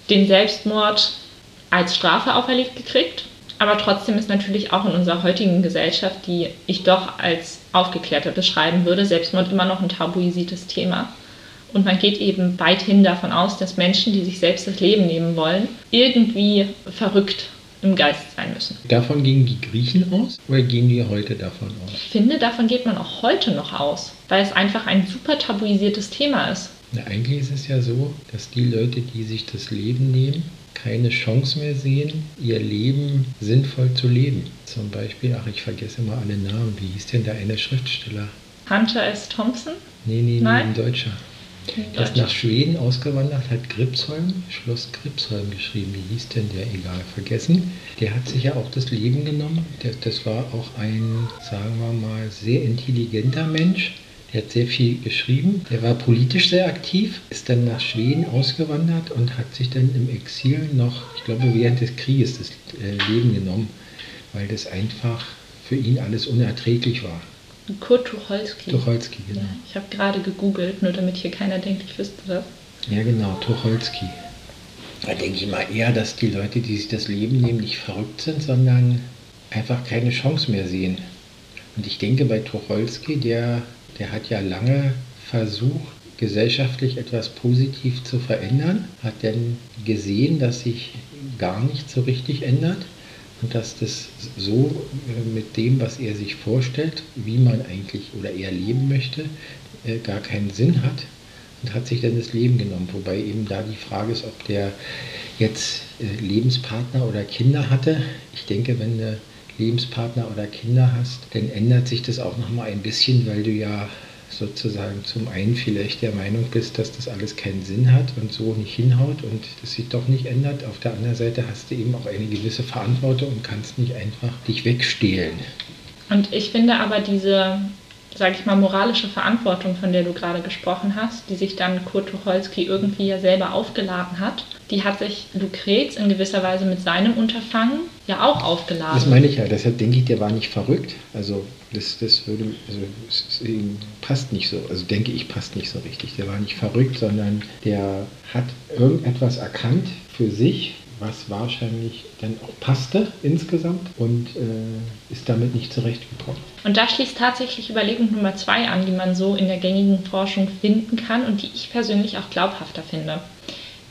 den Selbstmord als Strafe auferlegt gekriegt. Aber trotzdem ist natürlich auch in unserer heutigen Gesellschaft, die ich doch als aufgeklärter beschreiben würde, Selbstmord immer noch ein tabuisiertes Thema. Und man geht eben weithin davon aus, dass Menschen, die sich selbst das Leben nehmen wollen, irgendwie verrückt im Geist sein müssen. Davon gingen die Griechen aus oder gehen die heute davon aus? Ich finde, davon geht man auch heute noch aus, weil es einfach ein super tabuisiertes Thema ist. Na, eigentlich ist es ja so, dass die Leute, die sich das Leben nehmen, keine Chance mehr sehen, ihr Leben sinnvoll zu leben. Zum Beispiel, ach, ich vergesse mal alle Namen. Wie hieß denn der eine Schriftsteller? Hunter S. Thompson? Nee, nee, nee, ein Deutscher. Er ist nach Schweden ausgewandert, hat Gripsholm, Schloss Gripsholm geschrieben. Wie hieß denn der? Egal, vergessen. Der hat sich ja auch das Leben genommen. Der, das war auch ein, sagen wir mal, sehr intelligenter Mensch. Der hat sehr viel geschrieben. Der war politisch sehr aktiv, ist dann nach Schweden ausgewandert und hat sich dann im Exil noch, ich glaube, während des Krieges das äh, Leben genommen, weil das einfach für ihn alles unerträglich war. Kurt Tucholsky. Tucholsky, genau. Ja, ich habe gerade gegoogelt, nur damit hier keiner denkt, ich wüsste das. Ja, genau, Tucholsky. Da denke ich mal eher, dass die Leute, die sich das Leben nehmen, nicht verrückt sind, sondern einfach keine Chance mehr sehen. Und ich denke bei Tucholsky, der, der hat ja lange versucht, gesellschaftlich etwas positiv zu verändern, hat dann gesehen, dass sich gar nicht so richtig ändert dass das so äh, mit dem, was er sich vorstellt, wie man eigentlich oder er leben möchte, äh, gar keinen Sinn hat und hat sich dann das Leben genommen. Wobei eben da die Frage ist, ob der jetzt äh, Lebenspartner oder Kinder hatte. Ich denke, wenn du Lebenspartner oder Kinder hast, dann ändert sich das auch nochmal ein bisschen, weil du ja sozusagen zum einen vielleicht der Meinung bist, dass das alles keinen Sinn hat und so nicht hinhaut und das sich doch nicht ändert. Auf der anderen Seite hast du eben auch eine gewisse Verantwortung und kannst nicht einfach dich wegstehlen. Und ich finde aber diese, sage ich mal, moralische Verantwortung, von der du gerade gesprochen hast, die sich dann Kurt Tucholsky irgendwie ja selber aufgeladen hat, die hat sich Lucrez in gewisser Weise mit seinem Unterfangen ja auch aufgeladen. Das meine ich ja, deshalb denke ich, der war nicht verrückt. Also das, das würde, also es passt nicht so, also denke ich, passt nicht so richtig. Der war nicht verrückt, sondern der hat irgendetwas erkannt für sich, was wahrscheinlich dann auch passte insgesamt und äh, ist damit nicht zurechtgekommen. Und da schließt tatsächlich Überlegung Nummer zwei an, die man so in der gängigen Forschung finden kann und die ich persönlich auch glaubhafter finde.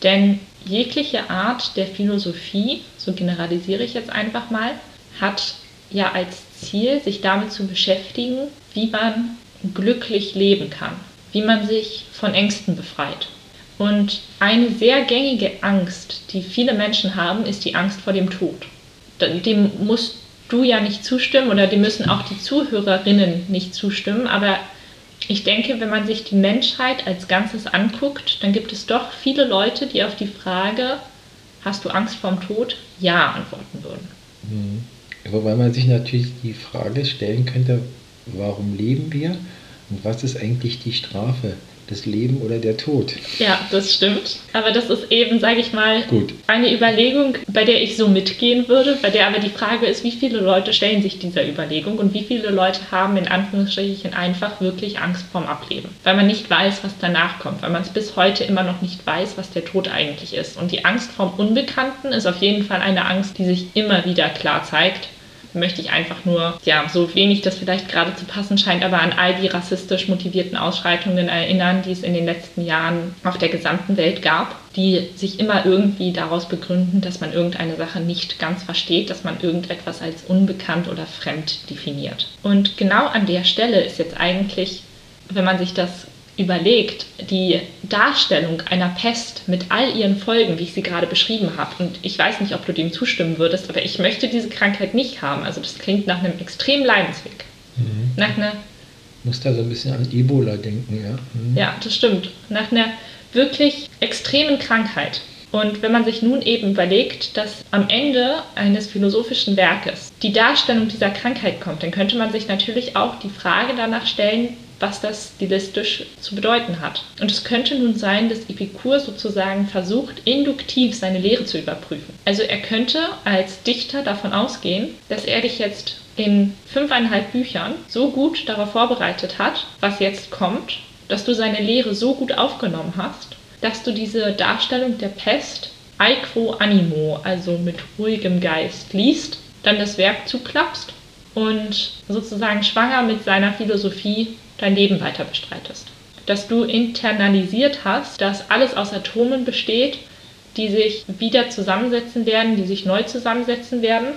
Denn jegliche Art der Philosophie, so generalisiere ich jetzt einfach mal, hat ja als Ziel, sich damit zu beschäftigen, wie man glücklich leben kann, wie man sich von Ängsten befreit. Und eine sehr gängige Angst, die viele Menschen haben, ist die Angst vor dem Tod. Dem musst du ja nicht zustimmen oder dem müssen auch die Zuhörerinnen nicht zustimmen, aber ich denke, wenn man sich die Menschheit als Ganzes anguckt, dann gibt es doch viele Leute, die auf die Frage, hast du Angst vorm Tod, ja antworten würden. Mhm. Wobei man sich natürlich die Frage stellen könnte, warum leben wir und was ist eigentlich die Strafe? das Leben oder der Tod. Ja, das stimmt. Aber das ist eben, sage ich mal, Gut. eine Überlegung, bei der ich so mitgehen würde, bei der aber die Frage ist, wie viele Leute stellen sich dieser Überlegung und wie viele Leute haben in Anführungsstrichen einfach wirklich Angst vorm Ableben. Weil man nicht weiß, was danach kommt, weil man es bis heute immer noch nicht weiß, was der Tod eigentlich ist. Und die Angst vorm Unbekannten ist auf jeden Fall eine Angst, die sich immer wieder klar zeigt möchte ich einfach nur, ja, so wenig das vielleicht gerade zu passen scheint, aber an all die rassistisch motivierten Ausschreitungen erinnern, die es in den letzten Jahren auf der gesamten Welt gab, die sich immer irgendwie daraus begründen, dass man irgendeine Sache nicht ganz versteht, dass man irgendetwas als unbekannt oder fremd definiert. Und genau an der Stelle ist jetzt eigentlich, wenn man sich das überlegt, die Darstellung einer Pest mit all ihren Folgen, wie ich sie gerade beschrieben habe, und ich weiß nicht, ob du dem zustimmen würdest, aber ich möchte diese Krankheit nicht haben. Also das klingt nach einem extremen Leidensweg. Mhm. Nach einer muss da so ein bisschen an Ebola denken, ja. Mhm. Ja, das stimmt. Nach einer wirklich extremen Krankheit. Und wenn man sich nun eben überlegt, dass am Ende eines philosophischen Werkes die Darstellung dieser Krankheit kommt, dann könnte man sich natürlich auch die Frage danach stellen, was das stilistisch zu bedeuten hat. Und es könnte nun sein, dass Epikur sozusagen versucht, induktiv seine Lehre zu überprüfen. Also er könnte als Dichter davon ausgehen, dass er dich jetzt in fünfeinhalb Büchern so gut darauf vorbereitet hat, was jetzt kommt, dass du seine Lehre so gut aufgenommen hast, dass du diese Darstellung der Pest aequo animo, also mit ruhigem Geist, liest, dann das Werk zuklappst und sozusagen schwanger mit seiner Philosophie dein Leben weiter bestreitest. Dass du internalisiert hast, dass alles aus Atomen besteht, die sich wieder zusammensetzen werden, die sich neu zusammensetzen werden,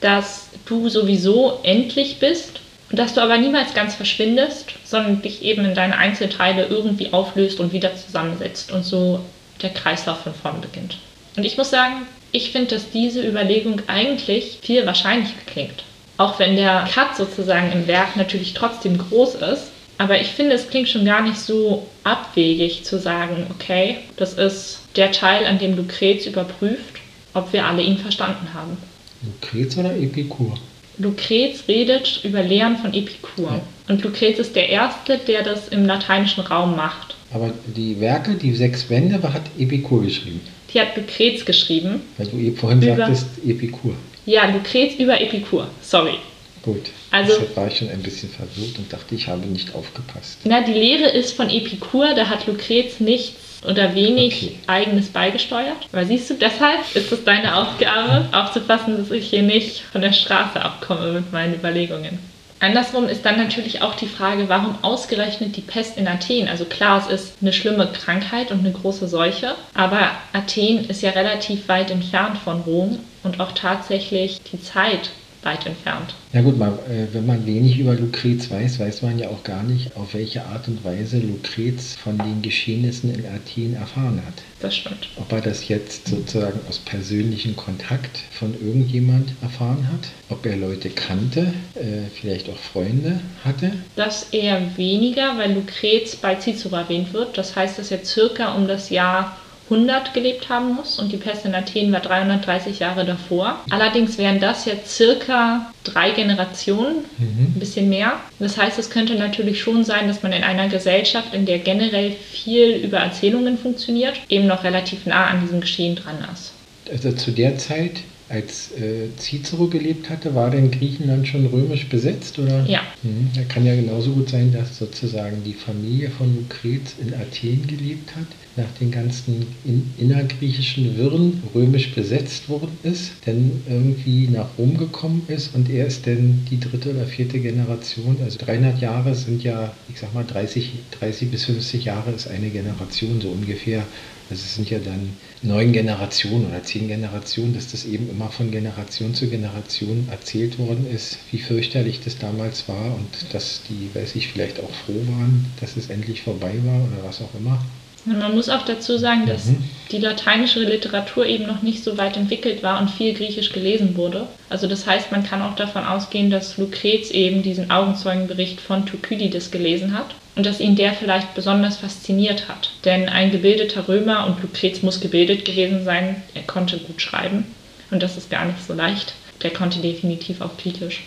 dass du sowieso endlich bist und dass du aber niemals ganz verschwindest, sondern dich eben in deine Einzelteile irgendwie auflöst und wieder zusammensetzt und so der Kreislauf von vorn beginnt. Und ich muss sagen, ich finde, dass diese Überlegung eigentlich viel wahrscheinlicher klingt. Auch wenn der Cut sozusagen im Werk natürlich trotzdem groß ist, aber ich finde, es klingt schon gar nicht so abwegig zu sagen, okay, das ist der Teil, an dem Lucrez überprüft, ob wir alle ihn verstanden haben. Lucrez oder Epikur? Lucrez redet über Lehren von Epikur. Ja. Und Lucrez ist der Erste, der das im lateinischen Raum macht. Aber die Werke, die sechs Wände, hat Epikur geschrieben. Die hat Lucrez geschrieben. Weil du eben vorhin über, sagtest Epikur. Ja, Lucrez über Epikur. Sorry. Gut. Also, Deshalb war ich schon ein bisschen verwirrt und dachte, ich habe nicht aufgepasst. Na, die Lehre ist von Epikur, da hat Lucrez nichts oder wenig okay. eigenes beigesteuert. Aber siehst du, deshalb ist es deine Aufgabe, aufzupassen, dass ich hier nicht von der Straße abkomme mit meinen Überlegungen. Andersrum ist dann natürlich auch die Frage, warum ausgerechnet die Pest in Athen? Also klar, es ist eine schlimme Krankheit und eine große Seuche, aber Athen ist ja relativ weit entfernt von Rom und auch tatsächlich die Zeit weit entfernt. Ja gut, mal, äh, wenn man wenig über Lucrez weiß, weiß man ja auch gar nicht, auf welche Art und Weise Lucrez von den Geschehnissen in Athen erfahren hat. Das stimmt. Ob er das jetzt sozusagen aus persönlichem Kontakt von irgendjemand erfahren hat, ob er Leute kannte, äh, vielleicht auch Freunde hatte. Das eher weniger, weil Lucrez bei Cicero erwähnt wird. Das heißt, dass er circa um das Jahr 100 gelebt haben muss und die Pest in Athen war 330 Jahre davor. Allerdings wären das jetzt circa drei Generationen, mhm. ein bisschen mehr. Das heißt, es könnte natürlich schon sein, dass man in einer Gesellschaft, in der generell viel über Erzählungen funktioniert, eben noch relativ nah an diesem Geschehen dran ist. Also zu der Zeit als äh, Cicero gelebt hatte, war denn Griechenland schon römisch besetzt? Oder? Ja. Hm, da kann ja genauso gut sein, dass sozusagen die Familie von Lucrez in Athen gelebt hat, nach den ganzen in, innergriechischen Wirren römisch besetzt worden ist, dann irgendwie nach Rom gekommen ist und er ist dann die dritte oder vierte Generation. Also 300 Jahre sind ja, ich sag mal, 30, 30 bis 50 Jahre ist eine Generation so ungefähr. Also es sind ja dann neun Generationen oder zehn Generationen, dass das eben immer von Generation zu Generation erzählt worden ist, wie fürchterlich das damals war und dass die, weiß ich, vielleicht auch froh waren, dass es endlich vorbei war oder was auch immer. Und man muss auch dazu sagen, dass Mhm. die lateinische Literatur eben noch nicht so weit entwickelt war und viel Griechisch gelesen wurde. Also das heißt, man kann auch davon ausgehen, dass Lucrez eben diesen Augenzeugenbericht von Thukydides gelesen hat und dass ihn der vielleicht besonders fasziniert hat. Denn ein gebildeter Römer, und Lucrez muss gebildet gewesen sein, er konnte gut schreiben und das ist gar nicht so leicht, der konnte definitiv auch Griechisch.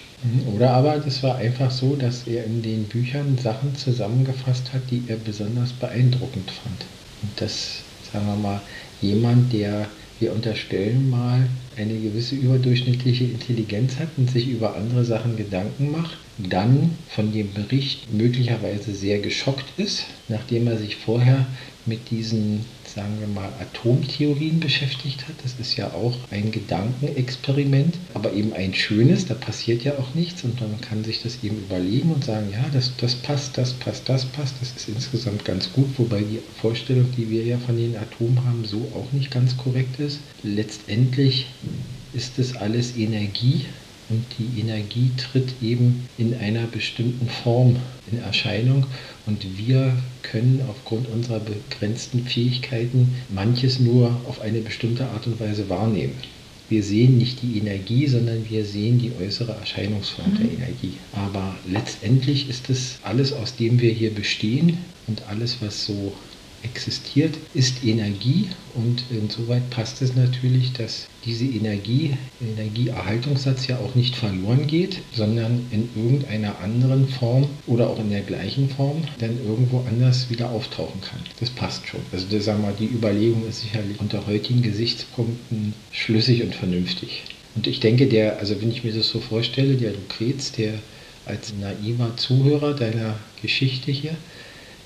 Oder aber das war einfach so, dass er in den Büchern Sachen zusammengefasst hat, die er besonders beeindruckend fand. Und das, sagen wir mal, jemand, der, wir unterstellen mal, eine gewisse überdurchschnittliche Intelligenz hat und sich über andere Sachen Gedanken macht, dann von dem Bericht möglicherweise sehr geschockt ist, nachdem er sich vorher mit diesen, sagen wir mal, Atomtheorien beschäftigt hat. Das ist ja auch ein Gedankenexperiment, aber eben ein schönes, da passiert ja auch nichts und man kann sich das eben überlegen und sagen, ja, das, das passt, das passt, das passt, das ist insgesamt ganz gut, wobei die Vorstellung, die wir ja von den Atomen haben, so auch nicht ganz korrekt ist. Letztendlich ist das alles Energie und die Energie tritt eben in einer bestimmten Form in Erscheinung und wir können aufgrund unserer begrenzten Fähigkeiten manches nur auf eine bestimmte Art und Weise wahrnehmen. Wir sehen nicht die Energie, sondern wir sehen die äußere Erscheinungsform der Energie. Aber letztendlich ist es alles, aus dem wir hier bestehen und alles, was so existiert, ist Energie und insoweit passt es natürlich, dass diese Energie, Energieerhaltungssatz ja auch nicht verloren geht, sondern in irgendeiner anderen Form oder auch in der gleichen Form dann irgendwo anders wieder auftauchen kann. Das passt schon. Also das, sagen wir die Überlegung ist sicherlich unter heutigen Gesichtspunkten schlüssig und vernünftig. Und ich denke, der, also wenn ich mir das so vorstelle, der Lucrez, der als naiver Zuhörer deiner Geschichte hier,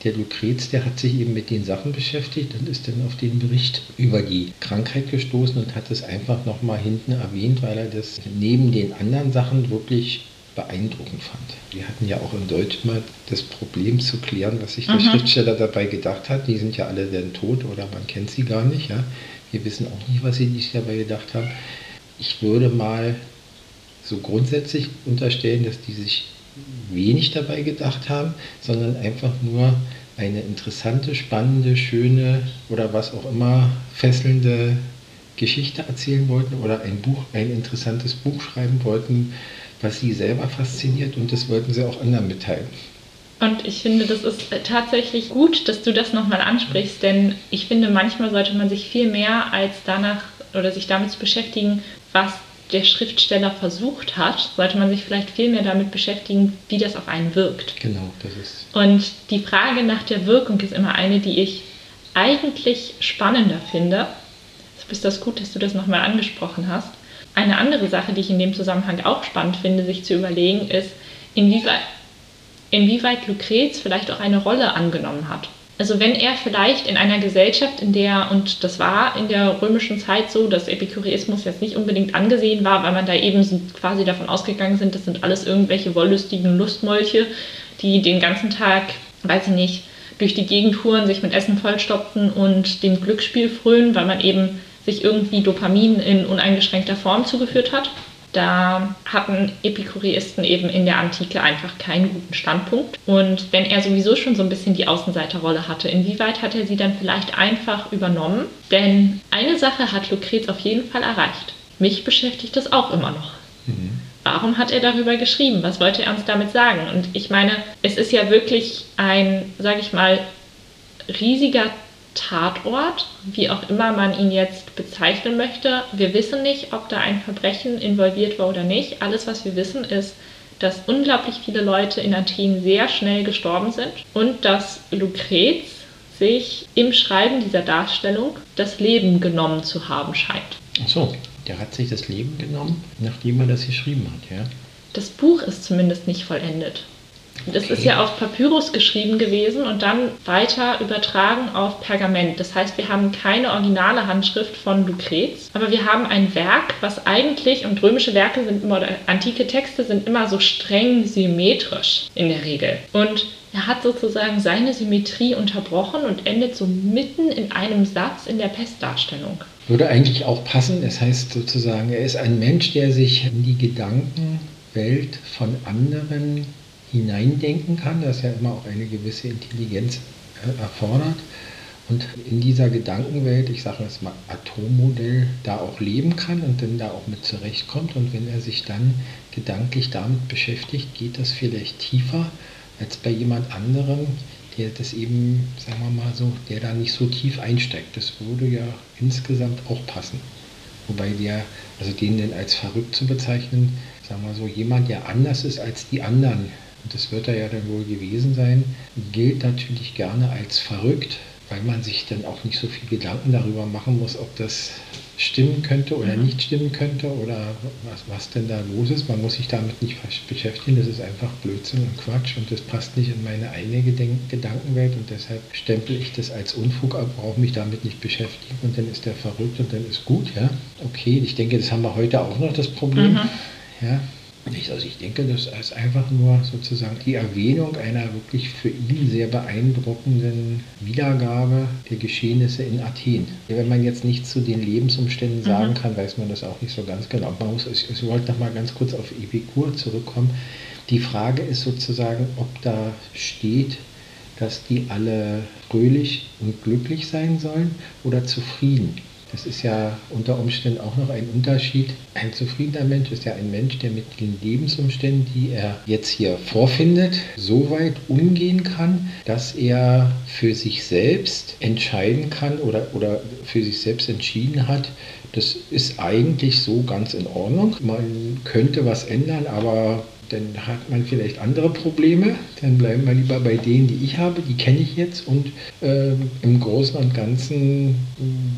der Lucrez, der hat sich eben mit den Sachen beschäftigt und ist dann auf den Bericht über die Krankheit gestoßen und hat es einfach nochmal hinten erwähnt, weil er das neben den anderen Sachen wirklich beeindruckend fand. Wir hatten ja auch in Deutsch mal das Problem zu klären, was sich der Mhm. Schriftsteller dabei gedacht hat. Die sind ja alle dann tot oder man kennt sie gar nicht. Ja? Wir wissen auch nicht, was sie sich dabei gedacht haben. Ich würde mal so grundsätzlich unterstellen, dass die sich wenig dabei gedacht haben, sondern einfach nur eine interessante, spannende, schöne oder was auch immer fesselnde Geschichte erzählen wollten oder ein Buch, ein interessantes Buch schreiben wollten, was sie selber fasziniert und das wollten sie auch anderen mitteilen. Und ich finde, das ist tatsächlich gut, dass du das nochmal ansprichst, denn ich finde, manchmal sollte man sich viel mehr als danach oder sich damit zu beschäftigen, was der Schriftsteller versucht hat, sollte man sich vielleicht viel mehr damit beschäftigen, wie das auf einen wirkt. Genau, das ist. Und die Frage nach der Wirkung ist immer eine, die ich eigentlich spannender finde. Deshalb ist das gut, dass du das nochmal angesprochen hast. Eine andere Sache, die ich in dem Zusammenhang auch spannend finde, sich zu überlegen, ist, inwieweit, inwieweit Lucrez vielleicht auch eine Rolle angenommen hat. Also wenn er vielleicht in einer Gesellschaft, in der, und das war in der römischen Zeit so, dass Epikureismus jetzt nicht unbedingt angesehen war, weil man da eben quasi davon ausgegangen sind, das sind alles irgendwelche wollüstigen Lustmolche, die den ganzen Tag, weiß ich nicht, durch die Gegend touren, sich mit Essen vollstopfen und dem Glücksspiel frönen, weil man eben sich irgendwie Dopamin in uneingeschränkter Form zugeführt hat. Da hatten Epikureisten eben in der Antike einfach keinen guten Standpunkt. Und wenn er sowieso schon so ein bisschen die Außenseiterrolle hatte, inwieweit hat er sie dann vielleicht einfach übernommen? Denn eine Sache hat Lucrez auf jeden Fall erreicht. Mich beschäftigt das auch immer noch. Warum hat er darüber geschrieben? Was wollte er uns damit sagen? Und ich meine, es ist ja wirklich ein, sage ich mal, riesiger Tatort, wie auch immer man ihn jetzt bezeichnen möchte. Wir wissen nicht, ob da ein Verbrechen involviert war oder nicht. Alles, was wir wissen, ist, dass unglaublich viele Leute in Athen sehr schnell gestorben sind und dass Lucrez sich im Schreiben dieser Darstellung das Leben genommen zu haben scheint. Ach so, Der hat sich das Leben genommen, nachdem er das geschrieben hat, ja. Das Buch ist zumindest nicht vollendet. Das okay. ist ja auf Papyrus geschrieben gewesen und dann weiter übertragen auf Pergament. Das heißt, wir haben keine originale Handschrift von Lucrez, aber wir haben ein Werk, was eigentlich, und römische Werke sind immer, oder antike Texte sind immer so streng symmetrisch in der Regel. Und er hat sozusagen seine Symmetrie unterbrochen und endet so mitten in einem Satz in der Pestdarstellung. Würde eigentlich auch passen. Das heißt sozusagen, er ist ein Mensch, der sich in die Gedankenwelt von anderen hineindenken kann, das ja immer auch eine gewisse Intelligenz äh, erfordert und in dieser Gedankenwelt, ich sage jetzt mal Atommodell, da auch leben kann und dann da auch mit zurechtkommt. Und wenn er sich dann gedanklich damit beschäftigt, geht das vielleicht tiefer als bei jemand anderem, der das eben, sagen wir mal so, der da nicht so tief einsteigt. Das würde ja insgesamt auch passen. Wobei der, also den denn als verrückt zu bezeichnen, sagen wir so, jemand, der anders ist als die anderen, und das wird er ja dann wohl gewesen sein, gilt natürlich gerne als verrückt, weil man sich dann auch nicht so viel Gedanken darüber machen muss, ob das stimmen könnte oder mhm. nicht stimmen könnte oder was, was denn da los ist. Man muss sich damit nicht beschäftigen. Das ist einfach Blödsinn und Quatsch und das passt nicht in meine eigene Gedankenwelt und deshalb stempel ich das als Unfug ab, brauche mich damit nicht beschäftigen und dann ist der verrückt und dann ist gut. Ja, okay. Ich denke, das haben wir heute auch noch das Problem. Mhm. Ja, nicht. Also ich denke, das ist einfach nur sozusagen die Erwähnung einer wirklich für ihn sehr beeindruckenden Wiedergabe der Geschehnisse in Athen. Wenn man jetzt nichts zu den Lebensumständen sagen mhm. kann, weiß man das auch nicht so ganz genau. Man muss, ich, ich wollte noch mal ganz kurz auf Epikur zurückkommen. Die Frage ist sozusagen, ob da steht, dass die alle fröhlich und glücklich sein sollen oder zufrieden. Das ist ja unter Umständen auch noch ein Unterschied. Ein zufriedener Mensch ist ja ein Mensch, der mit den Lebensumständen, die er jetzt hier vorfindet, so weit umgehen kann, dass er für sich selbst entscheiden kann oder, oder für sich selbst entschieden hat, das ist eigentlich so ganz in Ordnung. Man könnte was ändern, aber dann hat man vielleicht andere Probleme. Dann bleiben wir lieber bei denen, die ich habe, die kenne ich jetzt. Und äh, im Großen und Ganzen,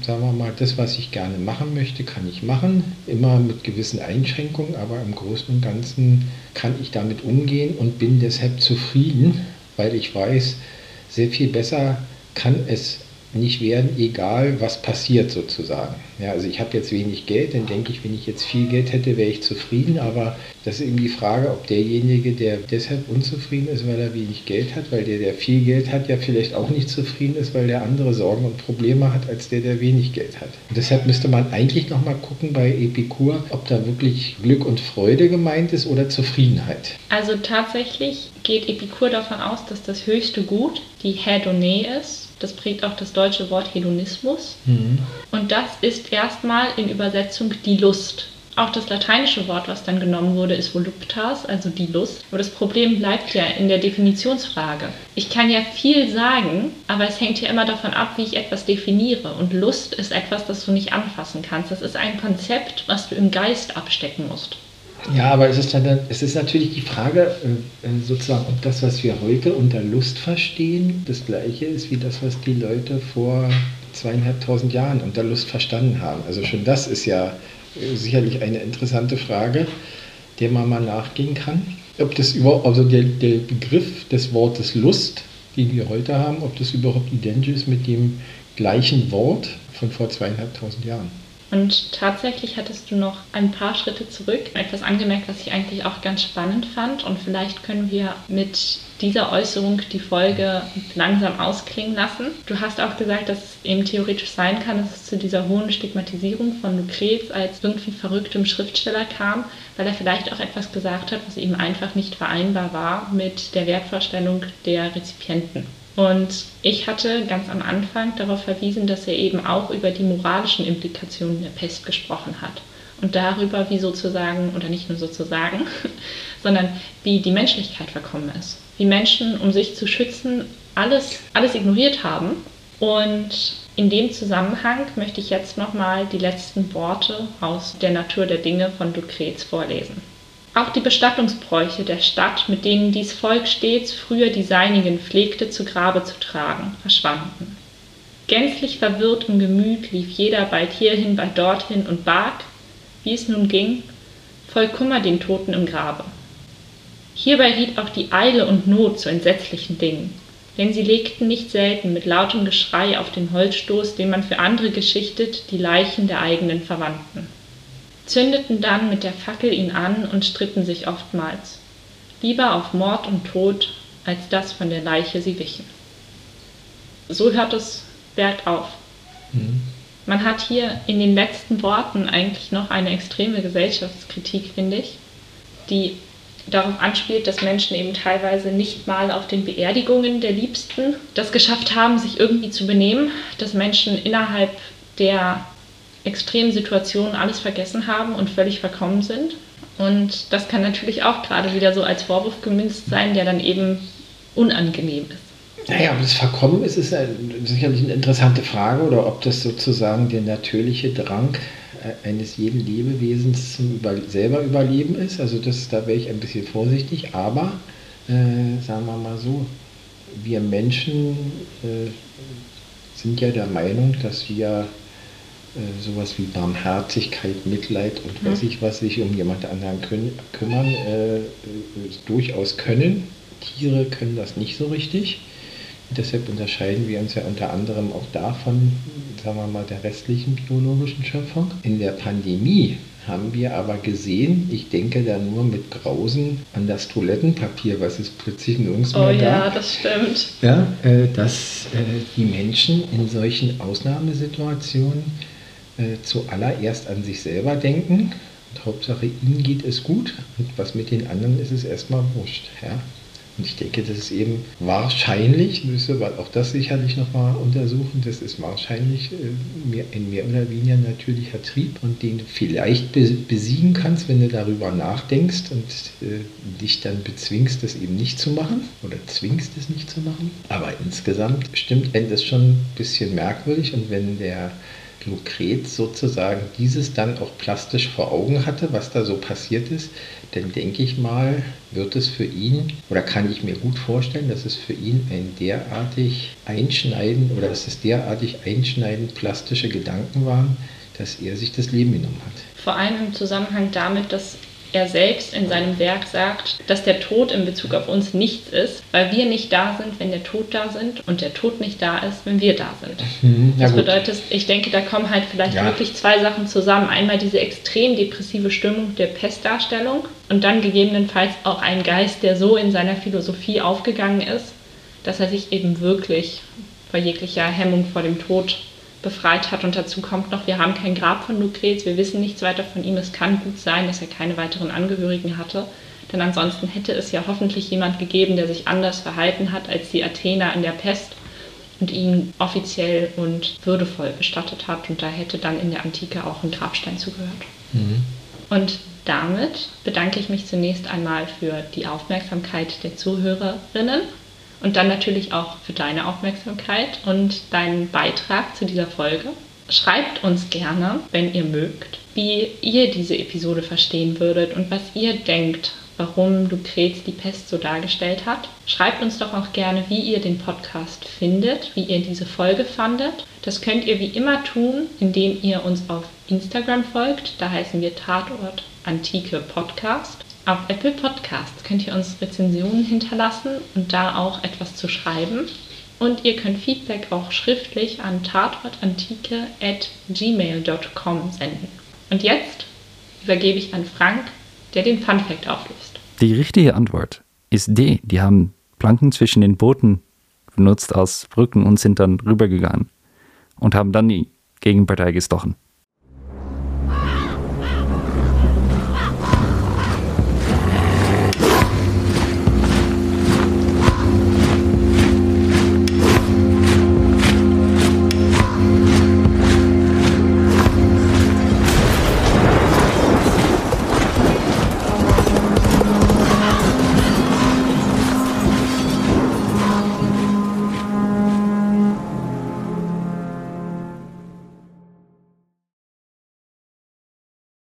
sagen wir mal, das, was ich gerne machen möchte, kann ich machen. Immer mit gewissen Einschränkungen, aber im Großen und Ganzen kann ich damit umgehen und bin deshalb zufrieden, weil ich weiß, sehr viel besser kann es nicht werden, egal was passiert sozusagen. Ja, also ich habe jetzt wenig Geld, dann denke ich, wenn ich jetzt viel Geld hätte, wäre ich zufrieden, aber das ist eben die Frage, ob derjenige, der deshalb unzufrieden ist, weil er wenig Geld hat, weil der, der viel Geld hat, ja vielleicht auch nicht zufrieden ist, weil der andere Sorgen und Probleme hat, als der, der wenig Geld hat. Und deshalb müsste man eigentlich nochmal gucken bei Epikur, ob da wirklich Glück und Freude gemeint ist oder Zufriedenheit. Also tatsächlich geht Epikur davon aus, dass das höchste Gut die Hedone ist das prägt auch das deutsche Wort Hedonismus. Mhm. Und das ist erstmal in Übersetzung die Lust. Auch das lateinische Wort, was dann genommen wurde, ist voluptas, also die Lust. Aber das Problem bleibt ja in der Definitionsfrage. Ich kann ja viel sagen, aber es hängt ja immer davon ab, wie ich etwas definiere. Und Lust ist etwas, das du nicht anfassen kannst. Das ist ein Konzept, was du im Geist abstecken musst. Ja, aber es ist, dann, es ist natürlich die Frage, äh, äh, sozusagen, ob das, was wir heute unter Lust verstehen, das gleiche ist wie das, was die Leute vor zweieinhalbtausend Jahren unter Lust verstanden haben. Also schon das ist ja äh, sicherlich eine interessante Frage, der man mal nachgehen kann. Ob das überhaupt, also der, der Begriff des Wortes Lust, den wir heute haben, ob das überhaupt identisch ist mit dem gleichen Wort von vor zweieinhalbtausend Jahren. Und tatsächlich hattest du noch ein paar Schritte zurück etwas angemerkt, was ich eigentlich auch ganz spannend fand. Und vielleicht können wir mit dieser Äußerung die Folge langsam ausklingen lassen. Du hast auch gesagt, dass es eben theoretisch sein kann, dass es zu dieser hohen Stigmatisierung von Lucrez als irgendwie verrücktem Schriftsteller kam, weil er vielleicht auch etwas gesagt hat, was eben einfach nicht vereinbar war mit der Wertvorstellung der Rezipienten. Und ich hatte ganz am Anfang darauf verwiesen, dass er eben auch über die moralischen Implikationen der Pest gesprochen hat. Und darüber, wie sozusagen, oder nicht nur sozusagen, *laughs* sondern wie die Menschlichkeit verkommen ist. Wie Menschen, um sich zu schützen, alles, alles ignoriert haben. Und in dem Zusammenhang möchte ich jetzt nochmal die letzten Worte aus der Natur der Dinge von Lucrez vorlesen. Auch die Bestattungsbräuche der Stadt, mit denen dies Volk stets früher die Seinigen pflegte zu Grabe zu tragen, verschwanden. Gänzlich verwirrt im Gemüt lief jeder bald hierhin, bald dorthin und bat, wie es nun ging, voll Kummer den Toten im Grabe. Hierbei riet auch die Eile und Not zu entsetzlichen Dingen, denn sie legten nicht selten mit lautem Geschrei auf den Holzstoß, den man für andere geschichtet, die Leichen der eigenen Verwandten, zündeten dann mit der Fackel ihn an und stritten sich oftmals, lieber auf Mord und Tod, als dass von der Leiche sie wichen. So hört es bergauf. Mhm. Man hat hier in den letzten Worten eigentlich noch eine extreme Gesellschaftskritik, finde ich, die darauf anspielt, dass Menschen eben teilweise nicht mal auf den Beerdigungen der Liebsten das geschafft haben, sich irgendwie zu benehmen, dass Menschen innerhalb der extremen Situation alles vergessen haben und völlig verkommen sind. Und das kann natürlich auch gerade wieder so als Vorwurf gemünzt sein, der dann eben unangenehm ist. Naja, aber das Verkommen ist, ist sicherlich eine interessante Frage oder ob das sozusagen der natürliche Drang äh, eines jeden Lebewesens zum über, selber Überleben ist. Also das, da wäre ich ein bisschen vorsichtig, aber äh, sagen wir mal so, wir Menschen äh, sind ja der Meinung, dass wir äh, sowas wie Barmherzigkeit, Mitleid und weiß ich was sich um jemand anderen können, kümmern, äh, äh, durchaus können. Tiere können das nicht so richtig. Deshalb unterscheiden wir uns ja unter anderem auch davon, sagen wir mal, der restlichen biologischen Schöpfung. In der Pandemie haben wir aber gesehen, ich denke da nur mit Grausen an das Toilettenpapier, was es plötzlich nirgends mehr oh, da. ja, das stimmt. Ja, äh, dass äh, die Menschen in solchen Ausnahmesituationen äh, zuallererst an sich selber denken. Und Hauptsache, ihnen geht es gut und was mit den anderen ist, ist erstmal wurscht. Ja? Und ich denke, das ist eben wahrscheinlich, müsste man auch das sicherlich nochmal untersuchen, das ist wahrscheinlich äh, ein mehr oder weniger natürlicher Trieb und den du vielleicht besiegen kannst, wenn du darüber nachdenkst und äh, dich dann bezwingst, das eben nicht zu machen oder zwingst es nicht zu machen. Aber insgesamt stimmt das schon ein bisschen merkwürdig und wenn der Lucrez sozusagen dieses dann auch plastisch vor Augen hatte, was da so passiert ist, dann denke ich mal, wird es für ihn, oder kann ich mir gut vorstellen, dass es für ihn ein derartig einschneidend oder dass es derartig einschneidend plastische Gedanken waren, dass er sich das Leben genommen hat. Vor allem im Zusammenhang damit, dass er selbst in seinem Werk sagt, dass der Tod in Bezug auf uns nichts ist, weil wir nicht da sind, wenn der Tod da sind und der Tod nicht da ist, wenn wir da sind. Mhm, das bedeutet, ich denke, da kommen halt vielleicht ja. wirklich zwei Sachen zusammen. Einmal diese extrem depressive Stimmung der Pestdarstellung und dann gegebenenfalls auch ein Geist, der so in seiner Philosophie aufgegangen ist, dass er sich eben wirklich bei jeglicher Hemmung vor dem Tod befreit hat. Und dazu kommt noch, wir haben kein Grab von Lucrez, wir wissen nichts weiter von ihm. Es kann gut sein, dass er keine weiteren Angehörigen hatte. Denn ansonsten hätte es ja hoffentlich jemand gegeben, der sich anders verhalten hat als die Athener in der Pest und ihn offiziell und würdevoll bestattet hat. Und da hätte dann in der Antike auch ein Grabstein zugehört. Mhm. Und damit bedanke ich mich zunächst einmal für die Aufmerksamkeit der Zuhörerinnen und dann natürlich auch für deine Aufmerksamkeit und deinen Beitrag zu dieser Folge. Schreibt uns gerne, wenn ihr mögt, wie ihr diese Episode verstehen würdet und was ihr denkt, warum Lucrez die Pest so dargestellt hat. Schreibt uns doch auch gerne, wie ihr den Podcast findet, wie ihr diese Folge fandet. Das könnt ihr wie immer tun, indem ihr uns auf Instagram folgt. Da heißen wir Tatort Antike Podcast. Auf Apple Podcasts könnt ihr uns Rezensionen hinterlassen und da auch etwas zu schreiben. Und ihr könnt Feedback auch schriftlich an tatortantike.gmail.com senden. Und jetzt übergebe ich an Frank, der den Fun Fact auflöst. Die richtige Antwort ist D. Die haben Planken zwischen den Booten benutzt aus Brücken und sind dann rübergegangen und haben dann die Gegenpartei gestochen.